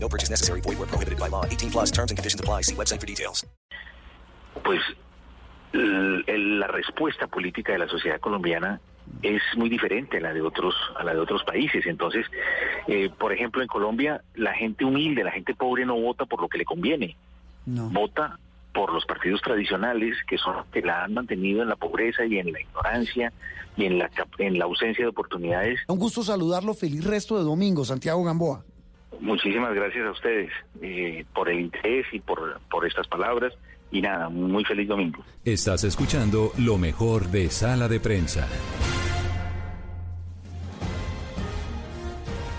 No purchase necessary. Void where prohibited by law. 18 plus terms and conditions apply. See website for details. Pues la respuesta política de la sociedad colombiana es muy diferente a la de otros a la de otros países. Entonces, eh, por ejemplo, en Colombia la gente humilde, la gente pobre no vota por lo que le conviene, No. vota por los partidos tradicionales que son los que la han mantenido en la pobreza y en la ignorancia y en la cap- en la ausencia de oportunidades. Un gusto saludarlo. Feliz resto de domingo, Santiago Gamboa. Muchísimas gracias a ustedes eh, por el interés y por, por estas palabras. Y nada, muy feliz domingo. Estás escuchando lo mejor de Sala de Prensa.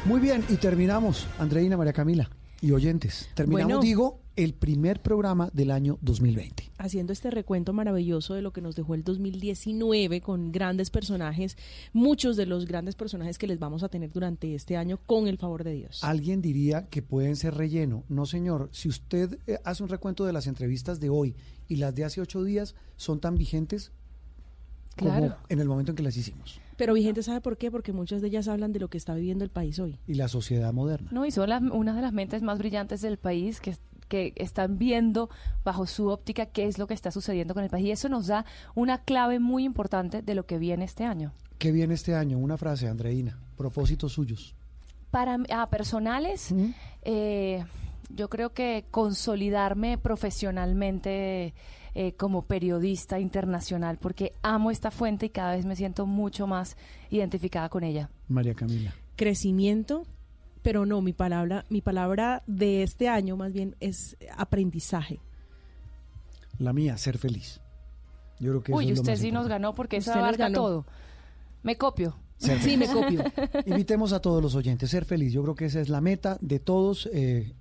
Muy bien, y terminamos, Andreina, María Camila y oyentes. Terminamos, Bueno. digo, el primer programa del año 2020. haciendo este recuento maravilloso de lo que nos dejó el 2019 con grandes personajes, muchos de los grandes personajes que les vamos a tener durante este año con el favor de Dios. Alguien diría que pueden ser relleno. No, señor. Si usted eh, hace un recuento de las entrevistas de hoy y las de hace ocho días, son tan vigentes como Claro. en el momento en que las hicimos. Pero vigente sabe por qué, porque muchas de ellas hablan de lo que está viviendo el país hoy. Y la sociedad moderna. No, y son las, una de las mentes más brillantes del país que, que están viendo bajo su óptica qué es lo que está sucediendo con el país. Y eso nos da una clave muy importante de lo que viene este año. ¿Qué viene este año? Una frase, Andreina. Propósitos suyos. Para mí- ah, personales, ¿Mm? eh, yo creo que consolidarme profesionalmente eh, como periodista internacional, porque amo esta fuente y cada vez me siento mucho más identificada con ella. María Camila. Crecimiento, pero no, mi palabra, mi palabra de este año más bien es aprendizaje. La mía, ser feliz. Yo creo que Uy, eso es lo usted más sí nos ganó porque eso Usted abarca ganó. todo. Me copio. Sí, me copio. Invitemos a todos los oyentes, ser feliz. Yo creo que esa es la meta de todos. eh,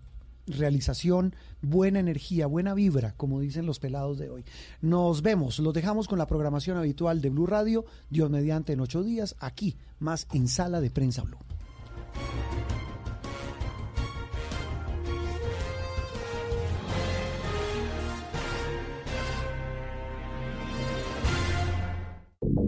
realización, buena energía, buena vibra, como dicen los pelados de hoy. Nos vemos, los dejamos con la programación habitual de Blue Radio, Dios mediante en ocho días, aquí, más en Sala de Prensa Blue.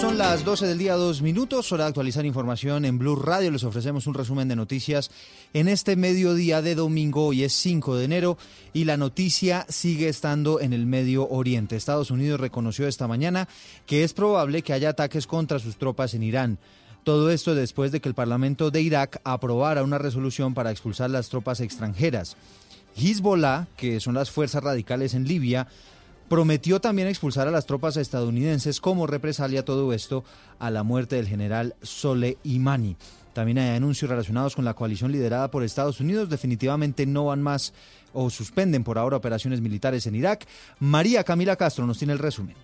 Son las 12 del día, dos minutos, hora de actualizar información en Blue Radio. Les ofrecemos un resumen de noticias en este mediodía de domingo. Hoy es 5 de enero y la noticia sigue estando en el Medio Oriente. Estados Unidos reconoció esta mañana que es probable que haya ataques contra sus tropas en Irán. Todo esto después de que el Parlamento de Irak aprobara una resolución para expulsar las tropas extranjeras. Hezbollah, que son las fuerzas radicales en Libia, prometió también expulsar a las tropas estadounidenses como represalia todo esto a la muerte del general Soleimani. También hay anuncios relacionados con la coalición liderada por Estados Unidos. Definitivamente no van más o suspenden por ahora operaciones militares en Irak. María Camila Castro nos tiene el resumen.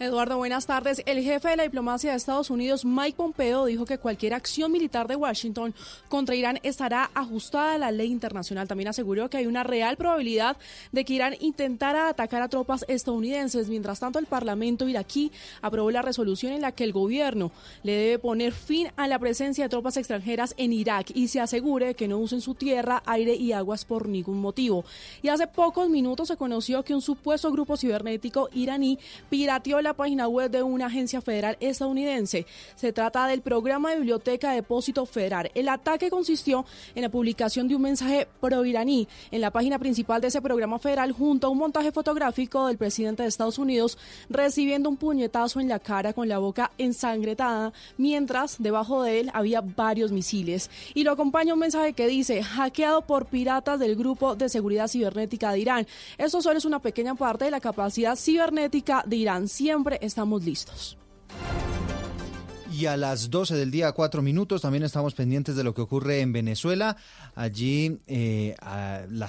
Eduardo, buenas tardes. El jefe de la diplomacia de Estados Unidos, Mike Pompeo, dijo que cualquier acción militar de Washington contra Irán estará ajustada a la ley internacional. También aseguró que hay una real probabilidad de que Irán intentara atacar a tropas estadounidenses. Mientras tanto, el Parlamento iraquí aprobó la resolución en la que el gobierno le debe poner fin a la presencia de tropas extranjeras en Irak y se asegure que no usen su tierra, aire y aguas por ningún motivo. Y hace pocos minutos se conoció que un supuesto grupo cibernético iraní pirateó la página web de una agencia federal estadounidense. Se trata del programa de biblioteca de depósito federal. El ataque consistió en la publicación de un mensaje pro-iraní en la página principal de ese programa federal junto a un montaje fotográfico del presidente de Estados Unidos recibiendo un puñetazo en la cara con la boca ensangrentada, mientras debajo de él había varios misiles. Y lo acompaña un mensaje que dice, hackeado por piratas del Grupo de Seguridad Cibernética de Irán. Esto solo es una pequeña parte de la capacidad cibernética de Irán. Siempre estamos listos. Y a las 12 del día, cuatro minutos, también estamos pendientes de lo que ocurre en Venezuela. Allí eh,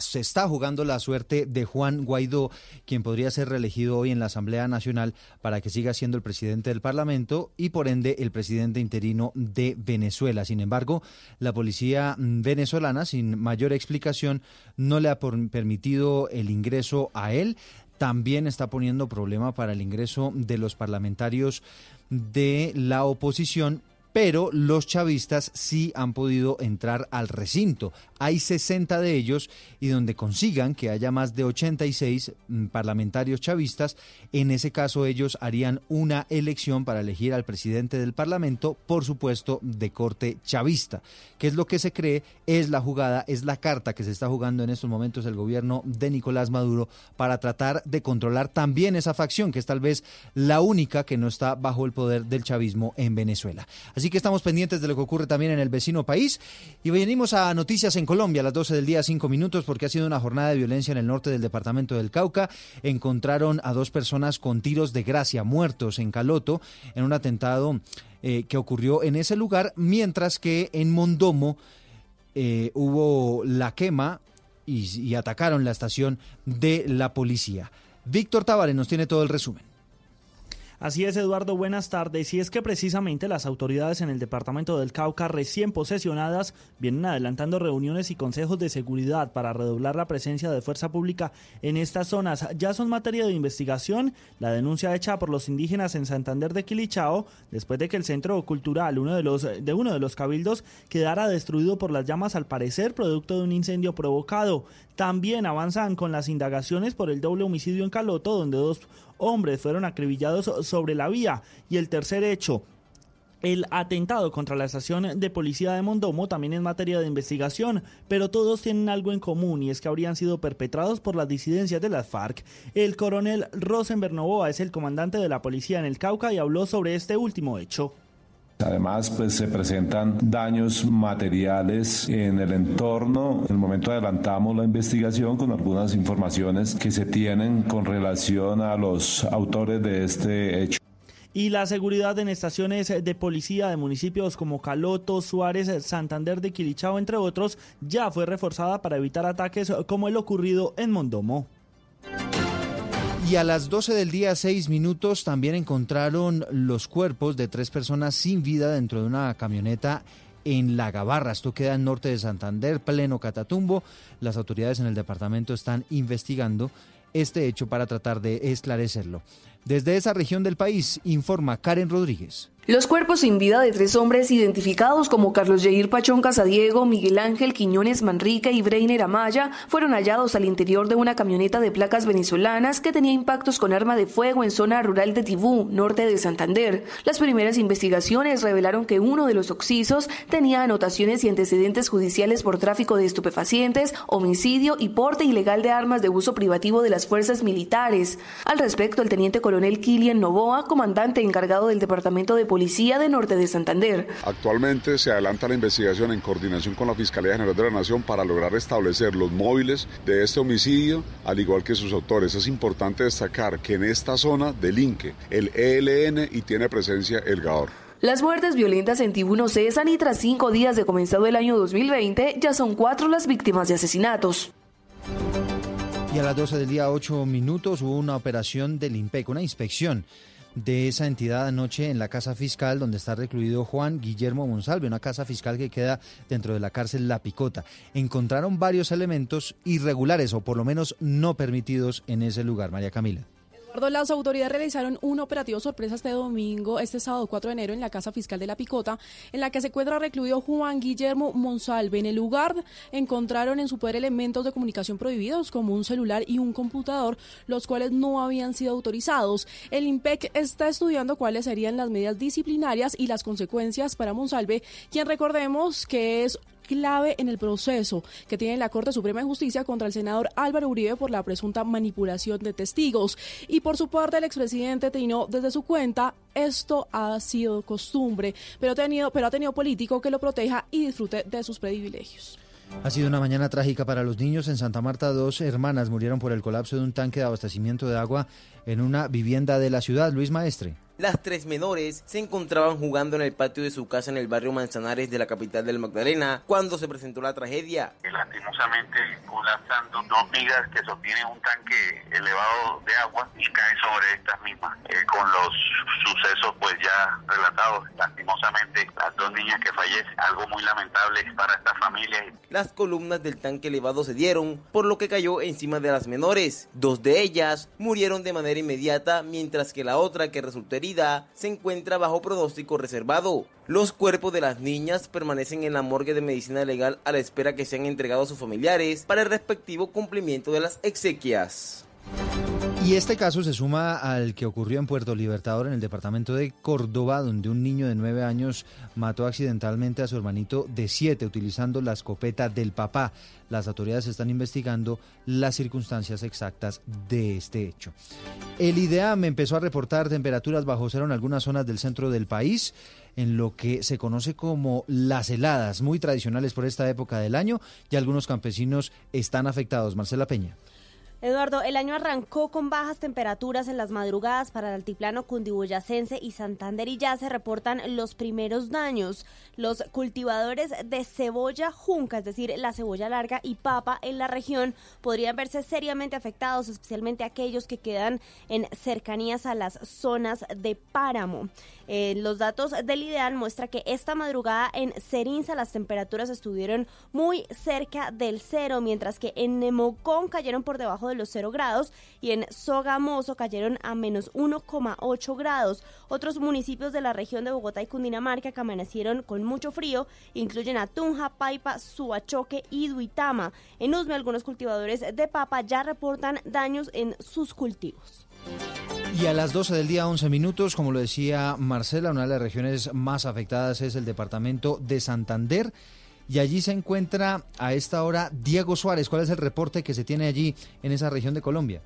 se está jugando la suerte de Juan Guaidó, quien podría ser reelegido hoy en la Asamblea Nacional para que siga siendo el presidente del Parlamento y por ende el presidente interino de Venezuela. Sin embargo, la policía venezolana, sin mayor explicación, no le ha permitido el ingreso a él también está poniendo problema para el ingreso de los parlamentarios de la oposición pero los chavistas sí han podido entrar al recinto. Hay 60 de ellos y donde consigan que haya más de 86 mm, parlamentarios chavistas, en ese caso ellos harían una elección para elegir al presidente del Parlamento, por supuesto, de corte chavista. ¿Qué es lo que se cree? Es la jugada, es la carta que se está jugando en estos momentos el gobierno de Nicolás Maduro para tratar de controlar también esa facción, que es tal vez la única que no está bajo el poder del chavismo en Venezuela. Así que estamos pendientes de lo que ocurre también en el vecino país. Y venimos a noticias en Colombia a las 12 del día, 5 minutos, porque ha sido una jornada de violencia en el norte del departamento del Cauca. Encontraron a dos personas con tiros de gracia muertos en Caloto en un atentado eh, que ocurrió en ese lugar, mientras que en Mondomo eh, hubo la quema y, y atacaron la estación de la policía. Víctor Tavares nos tiene todo el resumen. Así es, Eduardo, buenas tardes. Y es que precisamente las autoridades en el departamento del Cauca recién posesionadas vienen adelantando reuniones y consejos de seguridad para redoblar la presencia de fuerza pública en estas zonas. Ya son materia de investigación la denuncia hecha por los indígenas en Santander de Quilichao después de que el centro cultural, uno de los de uno de los cabildos, quedara destruido por las llamas al parecer producto de un incendio provocado. También avanzan con las indagaciones por el doble homicidio en Caloto, donde dos hombres fueron acribillados sobre la vía. Y el tercer hecho, el atentado contra la estación de policía de Mondomo también es materia de investigación, pero todos tienen algo en común y es que habrían sido perpetrados por las disidencias de las FARC. El coronel Rosenberg Novoa es el comandante de la policía en el Cauca y habló sobre este último hecho. Además, pues se presentan daños materiales en el entorno. En el momento adelantamos la investigación con algunas informaciones que se tienen con relación a los autores de este hecho. Y la seguridad en estaciones de policía de municipios como Caloto, Suárez, Santander de Quilichao, entre otros, ya fue reforzada para evitar ataques como el ocurrido en Mondomo. Y a las 12 del día, 6 minutos, también encontraron los cuerpos de tres personas sin vida dentro de una camioneta en La Gabarra. Esto queda en norte de Santander, pleno Catatumbo. Las autoridades en el departamento están investigando este hecho para tratar de esclarecerlo. Desde esa región del país, informa Karen Rodríguez. Los cuerpos sin vida de tres hombres identificados como Carlos Jair Pachón Casadiego, Miguel Ángel Quiñones Manrique y Breiner Amaya fueron hallados al interior de una camioneta de placas venezolanas que tenía impactos con arma de fuego en zona rural de Tibú, norte de Santander. Las primeras investigaciones revelaron que uno de los occisos tenía anotaciones y antecedentes judiciales por tráfico de estupefacientes, homicidio y porte ilegal de armas de uso privativo de las fuerzas militares. Al respecto, el teniente coronel Kilian Novoa, comandante encargado del Departamento de Policía, Policía de Norte de Santander. Actualmente se adelanta la investigación en coordinación con la Fiscalía General de la Nación para lograr establecer los móviles de este homicidio, al igual que sus autores. Es importante destacar que en esta zona delinque el ELN y tiene presencia el GAOR. Las muertes violentas en Tibú no cesan y tras cinco días de comenzado el año 2020 ya son cuatro las víctimas de asesinatos. Y a las 12 del día 8 minutos hubo una operación del IMPEC, una inspección de esa entidad anoche en la casa fiscal donde está recluido Juan Guillermo Monsalve, una casa fiscal que queda dentro de la cárcel La Picota. Encontraron varios elementos irregulares o por lo menos no permitidos en ese lugar. María Camila las autoridades realizaron un operativo sorpresa este domingo, este sábado 4 de enero, en la Casa Fiscal de La Picota, en la que se encuentra recluido Juan Guillermo Monsalve. En el lugar encontraron en su poder elementos de comunicación prohibidos, como un celular y un computador, los cuales no habían sido autorizados. El IMPEC está estudiando cuáles serían las medidas disciplinarias y las consecuencias para Monsalve, quien recordemos que es clave en el proceso que tiene la Corte Suprema de Justicia contra el senador Álvaro Uribe por la presunta manipulación de testigos. Y por su parte, el expresidente trinó desde su cuenta, esto ha sido costumbre, pero, tenido, pero ha tenido político que lo proteja y disfrute de sus privilegios. Ha sido una mañana trágica para los niños. En Santa Marta, dos hermanas murieron por el colapso de un tanque de abastecimiento de agua en una vivienda de la ciudad. Luis Maestre. Las tres menores se encontraban jugando en el patio de su casa en el barrio Manzanares de la capital del Magdalena cuando se presentó la tragedia. Lastimosamente colapsando dos vigas que sostienen un tanque elevado de agua y cae sobre estas mismas. Eh, con los sucesos pues ya relatados, lastimosamente las dos niñas que fallecen, algo muy lamentable para esta familia. Las columnas del tanque elevado se dieron, por lo que cayó encima de las menores. Dos de ellas murieron de manera inmediata, mientras que la otra que resultó se encuentra bajo pronóstico reservado. Los cuerpos de las niñas permanecen en la morgue de medicina legal a la espera que sean entregados a sus familiares para el respectivo cumplimiento de las exequias. Y este caso se suma al que ocurrió en Puerto Libertador, en el departamento de Córdoba, donde un niño de nueve años mató accidentalmente a su hermanito de siete utilizando la escopeta del papá. Las autoridades están investigando las circunstancias exactas de este hecho. El IDEAM empezó a reportar temperaturas bajo cero en algunas zonas del centro del país en lo que se conoce como las heladas, muy tradicionales por esta época del año, y algunos campesinos están afectados. Marcela Peña. Eduardo, el año arrancó con bajas temperaturas en las madrugadas para el altiplano cundiboyacense y Santander y ya se reportan los primeros daños. Los cultivadores de cebolla junca, es decir, la cebolla larga y papa en la región, podrían verse seriamente afectados, especialmente aquellos que quedan en cercanías a las zonas de páramo. Eh, los datos del IDEAN muestra que esta madrugada en Cerinza las temperaturas estuvieron muy cerca del cero, mientras que en Nemocón cayeron por debajo de los cero grados y en Sogamoso cayeron a menos 1,8 grados. Otros municipios de la región de Bogotá y Cundinamarca que amanecieron con mucho frío incluyen a Tunja, Paipa, Suachoque y Duitama. En Usme algunos cultivadores de papa ya reportan daños en sus cultivos. Y a las 12 del día 11 minutos, como lo decía Marcela, una de las regiones más afectadas es el departamento de Santander. Y allí se encuentra a esta hora Diego Suárez. ¿Cuál es el reporte que se tiene allí en esa región de Colombia?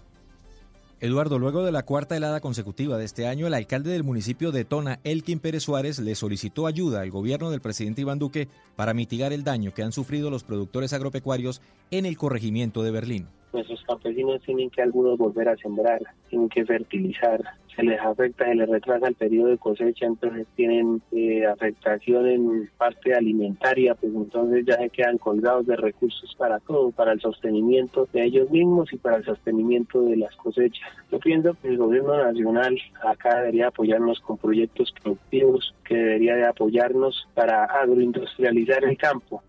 Eduardo, luego de la cuarta helada consecutiva de este año, el alcalde del municipio de Tona, Elkin Pérez Suárez, le solicitó ayuda al gobierno del presidente Iván Duque para mitigar el daño que han sufrido los productores agropecuarios en el corregimiento de Berlín nuestros campesinos tienen que algunos volver a sembrar, tienen que fertilizar, se les afecta, se les retrasa el periodo de cosecha, entonces tienen eh, afectación en parte alimentaria, pues entonces ya se quedan colgados de recursos para todo, para el sostenimiento de ellos mismos y para el sostenimiento de las cosechas. Yo pienso que el gobierno nacional acá debería apoyarnos con proyectos productivos, que debería de apoyarnos para agroindustrializar el campo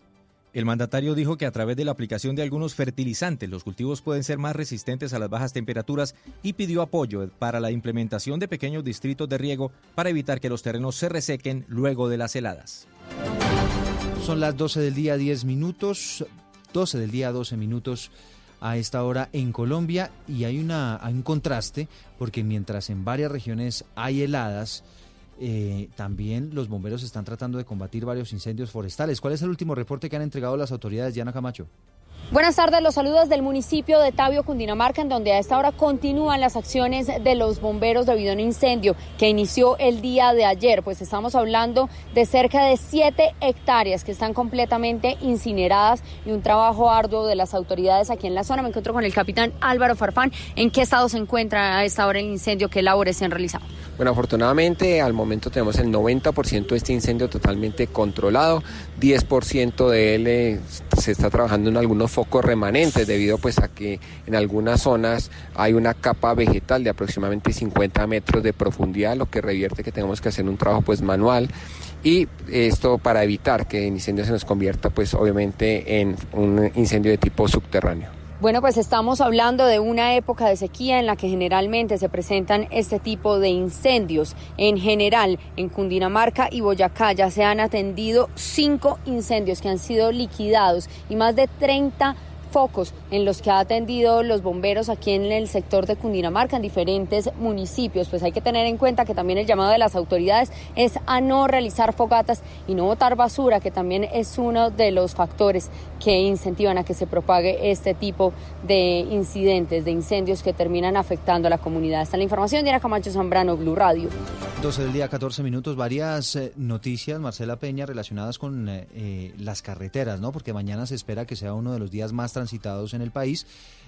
el mandatario dijo que a través de la aplicación de algunos fertilizantes los cultivos pueden ser más resistentes a las bajas temperaturas y pidió apoyo para la implementación de pequeños distritos de riego para evitar que los terrenos se resequen luego de las heladas. Son las 12 del día 10 minutos, 12 del día 12 minutos a esta hora en Colombia y hay, una, hay un contraste porque mientras en varias regiones hay heladas, eh, también los bomberos están tratando de combatir varios incendios forestales. ¿Cuál es el último reporte que han entregado las autoridades, Diana Camacho? Buenas tardes, los saludos del municipio de Tabio, Cundinamarca, en donde a esta hora continúan las acciones de los bomberos debido a un incendio que inició el día de ayer. Pues estamos hablando de cerca de siete hectáreas que están completamente incineradas y un trabajo arduo de las autoridades aquí en la zona. Me encuentro con el capitán Álvaro Farfán. ¿En qué estado se encuentra a esta hora el incendio? ¿Qué labores se han realizado? Bueno, afortunadamente al momento tenemos el 90% de este incendio totalmente controlado, 10% de él eh, se está trabajando en algunos focos remanentes debido pues a que en algunas zonas hay una capa vegetal de aproximadamente 50 metros de profundidad, lo que revierte que tenemos que hacer un trabajo pues manual y esto para evitar que el incendio se nos convierta pues obviamente en un incendio de tipo subterráneo. Bueno, pues estamos hablando de una época de sequía en la que generalmente se presentan este tipo de incendios. En general, en Cundinamarca y Boyacá ya se han atendido cinco incendios que han sido liquidados y más de 30 focos en los que ha atendido los bomberos aquí en el sector de Cundinamarca, en diferentes municipios. Pues hay que tener en cuenta que también el llamado de las autoridades es a no realizar fogatas y no botar basura, que también es uno de los factores que incentivan a que se propague este tipo de incidentes, de incendios que terminan afectando a la comunidad. Esta es la información. Diana Camacho Zambrano, Blue Radio. 12 del día, 14 minutos. Varias eh, noticias, Marcela Peña, relacionadas con eh, eh, las carreteras, ¿no? Porque mañana se espera que sea uno de los días más transitados en el país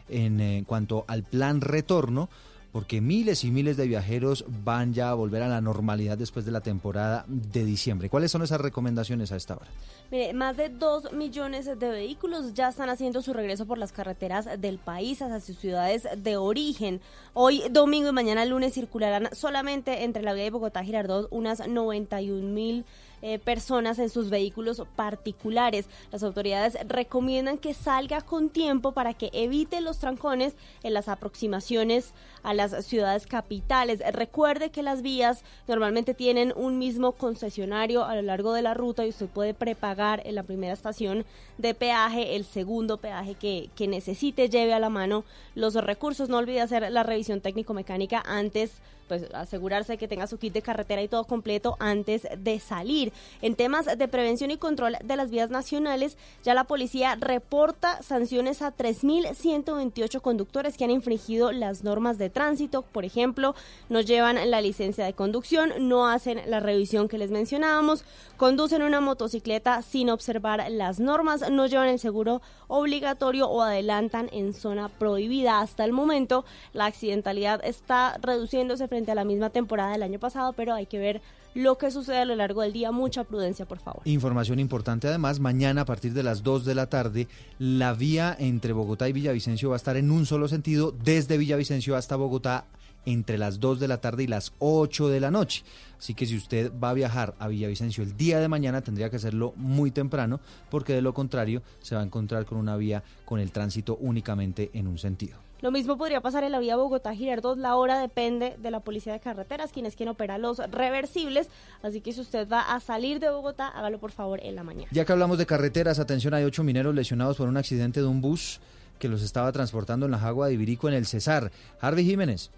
en, cuanto al plan retorno porque miles y miles de viajeros van ya a volver a la normalidad después de la temporada de diciembre. ¿Cuáles son esas recomendaciones a esta hora? Mire, más de 2 millones de vehículos ya están haciendo su regreso por las carreteras del país hacia sus ciudades de origen. Hoy domingo y mañana lunes circularán solamente entre la vía de Bogotá Girardot unas 91 mil eh, personas en sus vehículos particulares. Las autoridades recomiendan que salga con tiempo para que evite los trancones en las aproximaciones a las ciudades capitales. Recuerde que las vías normalmente tienen un mismo concesionario a lo largo de la ruta y usted puede prepagar en la primera estación de peaje el segundo peaje que, necesite, lleve a la mano los recursos. No olvide hacer la revisión técnico-mecánica antes pues asegurarse que tenga su kit de carretera y todo completo antes de salir. En temas de prevención y control de las vías nacionales, ya la policía reporta sanciones a 3.128 conductores que han infringido las normas de tránsito. Por ejemplo, no llevan la licencia de conducción, no hacen la revisión que les mencionábamos, conducen una motocicleta sin observar las normas, no llevan el seguro obligatorio o adelantan en zona prohibida. Hasta el momento, la accidentalidad está reduciéndose frente a la misma temporada del año pasado, pero hay que ver lo que sucede a lo largo del día. Mucha prudencia, por favor. Información importante además, mañana a partir de las 2 de la tarde, la vía entre Bogotá y Villavicencio va a estar en un solo sentido, desde Villavicencio hasta Bogotá entre las 2 de la tarde y las 8 de la noche. Así que si usted va a viajar a Villavicencio el día de mañana, tendría que hacerlo muy temprano, porque de lo contrario se va a encontrar con una vía con el tránsito únicamente en un sentido. Lo mismo podría pasar en la vía Bogotá-Girardot. La hora depende de la policía de carreteras, quien es quien opera los reversibles. Así que si usted va a salir de Bogotá, hágalo por favor en la mañana. Ya que hablamos de carreteras, atención, hay ocho mineros lesionados por un accidente de un bus que los estaba transportando en la Jagua de Ibirico en el Cesar. Harvey Jiménez.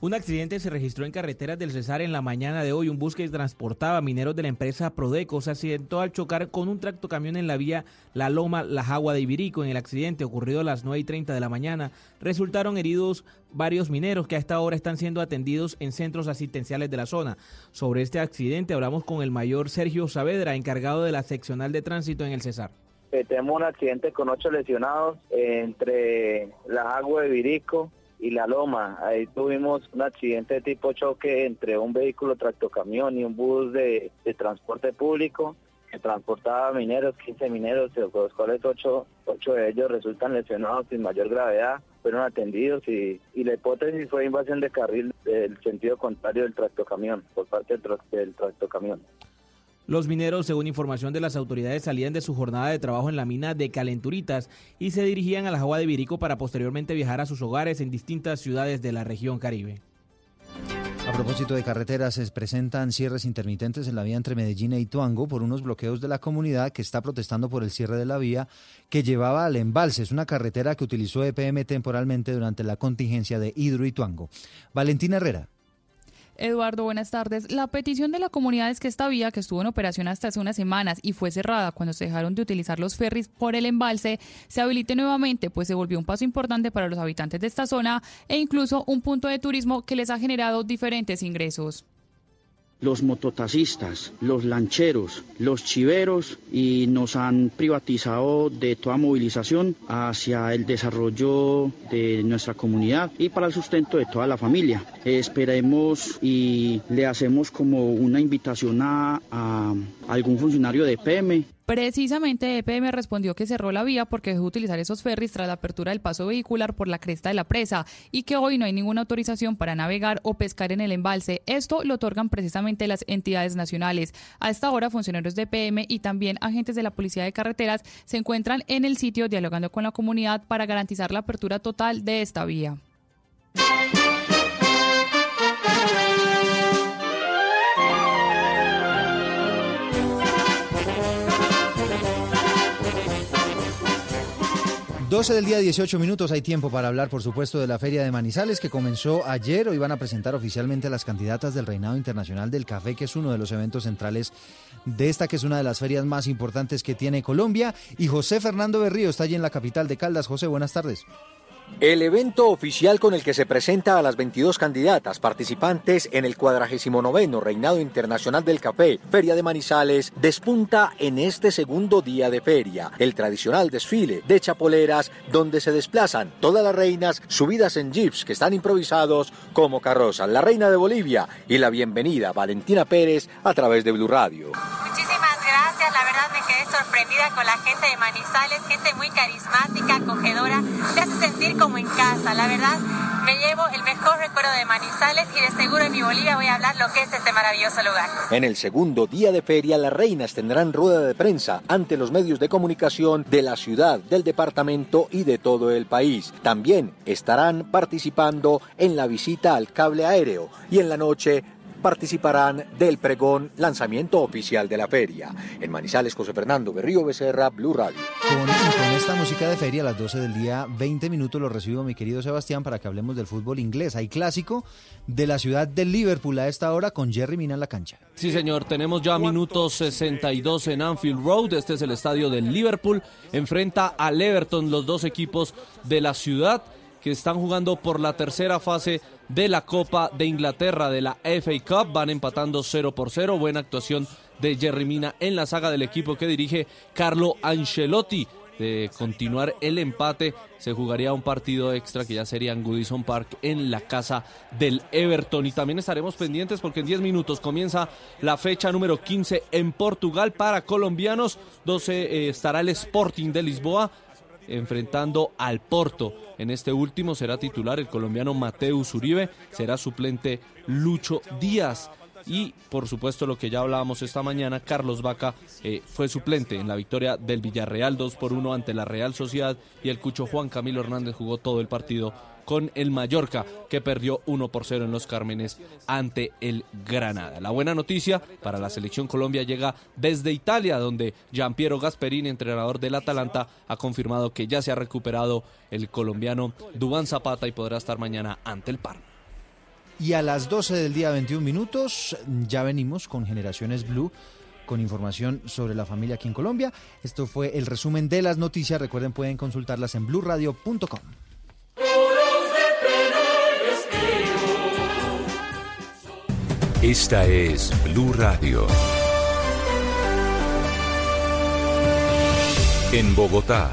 Un accidente se registró en carreteras del Cesar en la mañana de hoy. Un bus que transportaba mineros de la empresa Prodeco se accidentó al chocar con un tractocamión en la vía La Loma, La Jagua de Ibirico. En el accidente ocurrido a las 9 y 30 de la mañana, resultaron heridos varios mineros que a esta hora están siendo atendidos en centros asistenciales de la zona. Sobre este accidente hablamos con el mayor Sergio Saavedra, encargado de la seccional de tránsito en el Cesar. Eh, tenemos un accidente con ocho lesionados entre La Jagua de Ibirico y La Loma. Ahí tuvimos un accidente de tipo choque entre un vehículo tractocamión y un bus de, transporte público que transportaba mineros, 15 mineros, de los cuales 8, de ellos resultan lesionados sin mayor gravedad, fueron atendidos y, la hipótesis fue invasión de carril del sentido contrario del tractocamión, por parte del, del tractocamión. Los mineros, según información de las autoridades, salían de su jornada de trabajo en la mina de Calenturitas y se dirigían a la Jagua de Virico para posteriormente viajar a sus hogares en distintas ciudades de la región Caribe. A propósito de carreteras, se presentan cierres intermitentes en la vía entre Medellín e Ituango por unos bloqueos de la comunidad que está protestando por el cierre de la vía que llevaba al embalse. Es una carretera que utilizó EPM temporalmente durante la contingencia de Hidro Ituango. Valentina Herrera. Eduardo, buenas tardes. La petición de la comunidad es que esta vía, que estuvo en operación hasta hace unas semanas y fue cerrada cuando se dejaron de utilizar los ferries por el embalse, se habilite nuevamente, pues se volvió un paso importante para los habitantes de esta zona e incluso un punto de turismo que les ha generado diferentes ingresos los mototaxistas, los lancheros, los chiveros y nos han privatizado de toda movilización hacia el desarrollo de nuestra comunidad y para el sustento de toda la familia. esperemos y le hacemos como una invitación a, a algún funcionario de PM Precisamente EPM respondió que cerró la vía porque dejó utilizar esos ferries tras la apertura del paso vehicular por la cresta de la presa y que hoy no hay ninguna autorización para navegar o pescar en el embalse. Esto lo otorgan precisamente las entidades nacionales. A esta hora, funcionarios de EPM y también agentes de la Policía de Carreteras se encuentran en el sitio dialogando con la comunidad para garantizar la apertura total de esta vía. 12 del día, 18 minutos. Hay tiempo para hablar, por supuesto, de la Feria de Manizales que comenzó ayer. Hoy van a presentar oficialmente a las candidatas del Reinado Internacional del Café, que es uno de los eventos centrales de esta, que es una de las ferias más importantes que tiene Colombia. Y José Fernando Berrío está allí en la capital de Caldas. José, buenas tardes. El evento oficial con el que se presenta a las 22 candidatas participantes en el 49 Reinado Internacional del Café, Feria de Manizales, despunta en este segundo día de feria, el tradicional desfile de chapoleras donde se desplazan todas las reinas subidas en jeeps que están improvisados como carrozas. La reina de Bolivia y la bienvenida Valentina Pérez a través de Blue Radio. Muchísimas gracias, la verdad me quedé sorprendida con la gente de Manizales, gente muy carismática, acogedora, te hace sentir como en casa. La verdad, me llevo el mejor recuerdo de Manizales y de seguro en mi Bolivia voy a hablar lo que es este maravilloso lugar. En el segundo día de feria, las reinas tendrán rueda de prensa ante los medios de comunicación de la ciudad, del departamento y de todo el país. También estarán participando en la visita al cable aéreo y en la noche participarán del pregón lanzamiento oficial de la feria. En Manizales, José Fernando Berrío Becerra, Blue Radio. Con, con, esta música de feria a las 12 del día, 20 minutos lo recibo mi querido Sebastián para que hablemos del fútbol inglés. Hay clásico de la ciudad de Liverpool a esta hora con Jerry Mina en la cancha. Sí, señor, tenemos ya minutos 62 en Anfield Road. Este es el estadio del Liverpool. Enfrenta al Everton los dos equipos de la ciudad que están jugando por la tercera fase de la Copa de Inglaterra de la FA Cup. Van empatando 0 por 0. Buena actuación de Jerry Mina en la saga del equipo que dirige Carlo Ancelotti. De continuar el empate, se jugaría un partido extra que ya sería en Goodison Park en la casa del Everton. Y también estaremos pendientes porque en 10 minutos comienza la fecha número 15 en Portugal para colombianos. 12 eh, estará el Sporting de Lisboa enfrentando al Porto. En este último será titular el colombiano Mateus Uribe, será suplente Lucho Díaz. Y por supuesto lo que ya hablábamos esta mañana, Carlos Vaca eh, fue suplente en la victoria del Villarreal 2 por 1 ante la Real Sociedad y el Cucho Juan Camilo Hernández jugó todo el partido con el Mallorca, que perdió 1 por 0 en los Cármenes ante el Granada. La buena noticia para la selección Colombia llega desde Italia, donde Giampiero Gasperini, entrenador del Atalanta, ha confirmado que ya se ha recuperado el colombiano Dubán Zapata y podrá estar mañana ante el Parma. Y a las 12 del día 21 minutos ya venimos con Generaciones Blue con información sobre la familia aquí en Colombia. Esto fue el resumen de las noticias. Recuerden, pueden consultarlas en blurradio.com. Esta es Blue Radio. En Bogotá,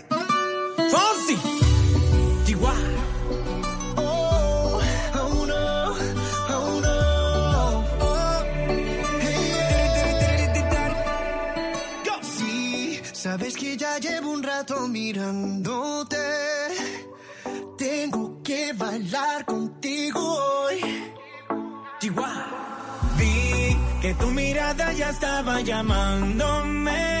Fonsi. Chihuahua. Oh, oh no, oh no. Oh. Sí, sabes que ya llevo un rato mirándote. Tengo que bailar contigo hoy. Chihuahua. Vi que tu mirada ya estaba llamándome.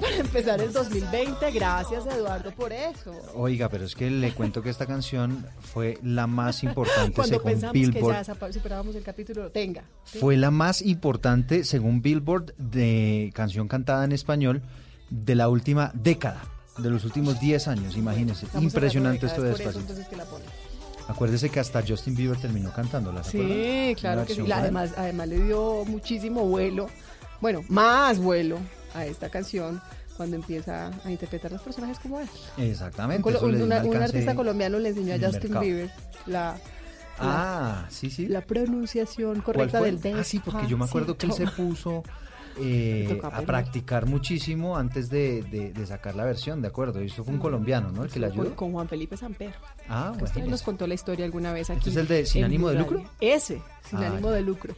Para empezar el 2020, gracias Eduardo por eso. Oiga, pero es que le cuento que esta canción fue la más importante Cuando según pensamos que Billboard. ya zapa- superábamos el capítulo, tenga. Fue la más importante según Billboard de canción cantada en español de la última década, de los últimos 10 años, imagínense. Estamos Impresionante esto de que ponen. Acuérdese que hasta Justin Bieber terminó cantándola. Sí, claro Una que sí. además, además le dio muchísimo vuelo, bueno, más vuelo a esta canción cuando empieza a interpretar los personajes como él. Exactamente. Un, eso un- artista colombiano le enseñó a Justin mercado. Bieber la, Ah, sí, sí. la pronunciación ¿Cuál correcta del D. Ah, sí, porque yo me acuerdo que él se puso eh, a practicar muchísimo antes de, de- de sacar la versión, ¿de acuerdo? Y eso fue un colombiano, ¿no? El que le ayudó. con Juan Felipe Samper. Ah, usted bueno. nos contó la historia alguna vez aquí. ¿Este es el de Sin ánimo de lucro? Ese, Sin Ah, ánimo de lucro.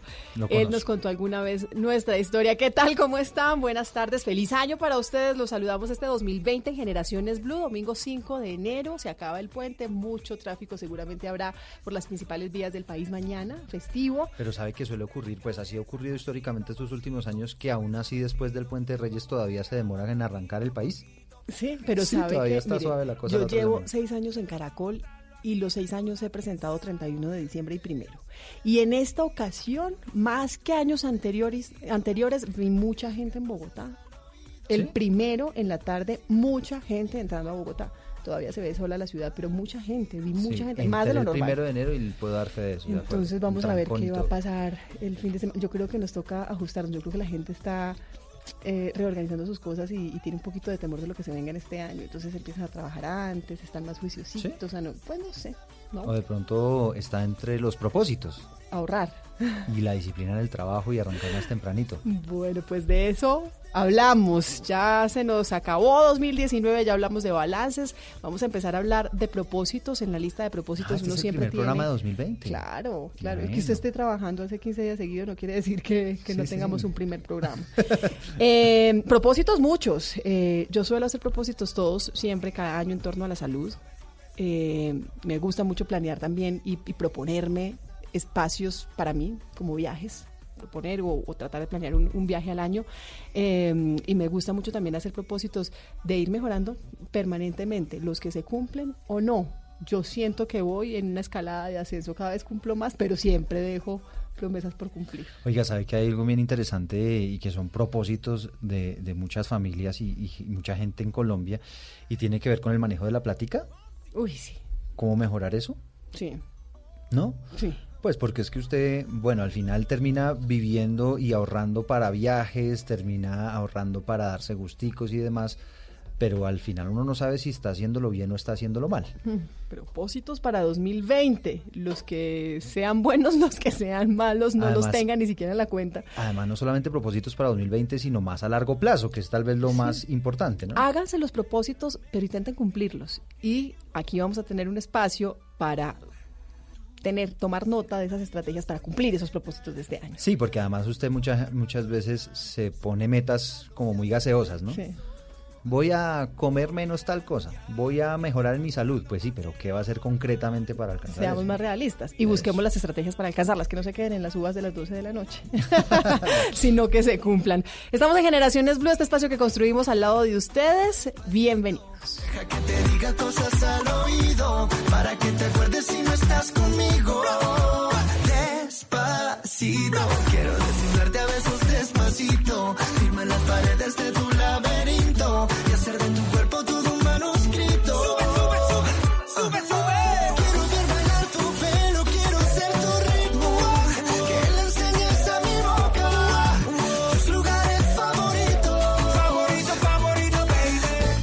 Él nos contó alguna vez nuestra historia. ¿Qué tal? ¿Cómo están? Buenas tardes. Feliz año para ustedes. Los saludamos este 2020 en Generaciones Blue, domingo 5 de enero. Se acaba el puente. Mucho tráfico seguramente habrá por las principales vías del país mañana, festivo. Pero sabe que suele ocurrir, pues así ha ocurrido históricamente estos últimos años, que aún así después del Puente de Reyes todavía se demoran en arrancar el país. Sí, pero Sí, sabe todavía que está mire, suave la cosa yo llevo seis años en Caracol y los seis años he presentado 31 de diciembre y primero. Y en esta ocasión, más que años anteriores, anteriores vi mucha gente en Bogotá. El ¿Sí? primero en la tarde, mucha gente entrando a Bogotá. Todavía se ve sola la ciudad, pero mucha gente, vi mucha Sí, gente, más de lo el normal. primero de enero y puedo dar fe de eso. Entonces vamos a ver qué va a pasar el fin de semana. Yo creo que nos toca ajustarnos. Yo creo que la gente está eh, reorganizando sus cosas y, y tiene un poquito de temor de lo que se venga en este año. Entonces empiezan a trabajar antes, están más juiciositos. a no- pues no sé, ¿no? O de pronto está entre los propósitos Ahorrar. Y la disciplina en el trabajo y arrancar más tempranito. Bueno, pues de eso hablamos. Ya se nos acabó 2019, ya hablamos de balances. Vamos a empezar a hablar de propósitos. En la lista de propósitos Ah, este uno es el siempre tiene. programa de 2020. Claro, claro. Es que Bueno. usted esté trabajando hace 15 días seguidos no quiere decir que, que no sí. tengamos un primer programa. Eh, propósitos muchos. Eh, yo suelo hacer propósitos todos, siempre, cada año en torno a la salud. Eh, me gusta mucho planear también y, y proponerme espacios para mí, como viajes proponer o, o tratar de planear un, un viaje al año Eh, y me gusta mucho también hacer propósitos de ir mejorando permanentemente los que se cumplen o no yo siento que voy en una escalada de ascenso cada vez cumplo más pero siempre dejo promesas por cumplir Oiga, ¿sabe que hay algo bien interesante y que son propósitos de, de muchas familias y, y mucha gente en Colombia y tiene que ver con el manejo de la plática? uy sí ¿Cómo mejorar eso? sí ¿No? sí Pues porque es que usted, bueno, al final termina viviendo y ahorrando para viajes, termina ahorrando para darse gusticos y demás, pero al final uno no sabe si está haciéndolo bien o está haciéndolo mal. Propósitos para 2020, los que sean buenos, los que sean malos, no los tengan ni siquiera en la cuenta. Además, no solamente propósitos para 2020, sino más a largo plazo, que es tal vez lo más importante, ¿no? Háganse los propósitos, pero intenten cumplirlos. Y aquí vamos a tener un espacio para tener, tomar nota de esas estrategias para cumplir esos propósitos de este año. Sí, porque además usted muchas muchas veces se pone metas como muy gaseosas, ¿no? Sí. Voy a comer menos tal cosa, voy a mejorar en mi salud, pues sí, pero ¿qué va a hacer concretamente para alcanzar Seamos eso? más realistas y busquemos las estrategias para alcanzarlas, que no se queden en las uvas de las 12 de la noche, sino que se cumplan. Estamos en Generaciones Blue, este espacio que construimos al lado de ustedes. Bienvenidos. te diga cosas al oído para que te acuerdes si no estás conmigo. Despacito, quiero desnudarte a besos despacito. Firma las paredes de tu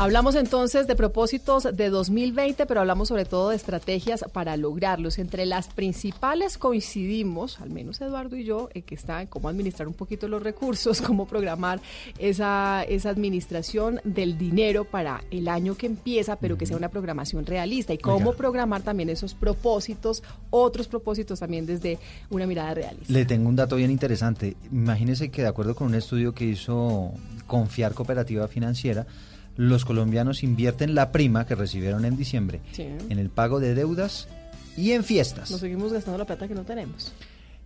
Hablamos entonces de propósitos de 2020, pero hablamos sobre todo de estrategias para lograrlos. Entre las principales coincidimos, al menos Eduardo y yo, en que está en cómo administrar un poquito los recursos, cómo programar esa, esa administración del dinero para el año que empieza, pero que sea una programación realista y cómo programar también esos propósitos, otros propósitos también desde una mirada realista. Le tengo un dato bien interesante. Imagínese que de acuerdo con un estudio que hizo Confiar Cooperativa Financiera, los colombianos invierten la prima que recibieron en diciembre Sí. en el pago de deudas y en fiestas. Nos seguimos gastando la plata que no tenemos.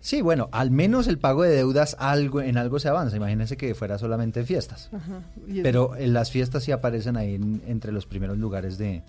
Sí, bueno, al menos el pago de deudas algo en algo se avanza. Imagínense que fuera solamente en fiestas. Ajá. Pero en las fiestas sí aparecen ahí en- entre los primeros lugares de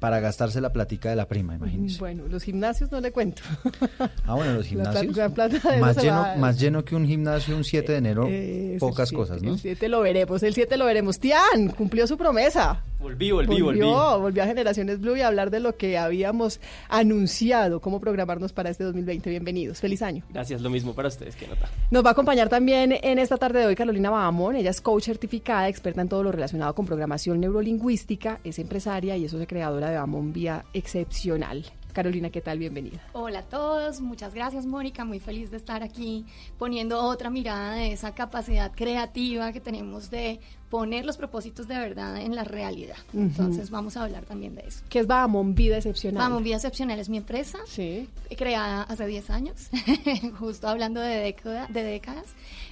para gastarse la platica de la prima, imagínense. Bueno, los gimnasios no le cuento. Ah, bueno, los La plata- gimnasios. la plata más, lleno, va- más lleno que un gimnasio un 7 de enero, Eh, pocas siete, cosas, ¿no? El 7 lo veremos, el 7 lo veremos. Tian, cumplió su promesa. Volví, volví, volvió, volví. volvió a Generaciones Blue y a hablar de lo que habíamos anunciado, cómo programarnos para este 2020. Bienvenidos, feliz año. Gracias, lo mismo para ustedes, que nota. Nos va a acompañar también en esta tarde de hoy Carolina Bahamón. Ella es coach certificada, experta en todo lo relacionado con programación neurolingüística, es empresaria y es socia creadora de Bahamón Vía Excepcional. Carolina, ¿qué tal? Bienvenida. Hola a todos, muchas gracias Mónica, muy feliz de estar aquí poniendo otra mirada de esa capacidad creativa que tenemos de poner los propósitos de verdad en la realidad. Ujú. Entonces vamos a hablar también de eso. ¿Qué es Bahamón Vida Excepcional? Vamos, Vida Excepcional es mi empresa, creada hace 10 años, justo hablando de, década- de décadas,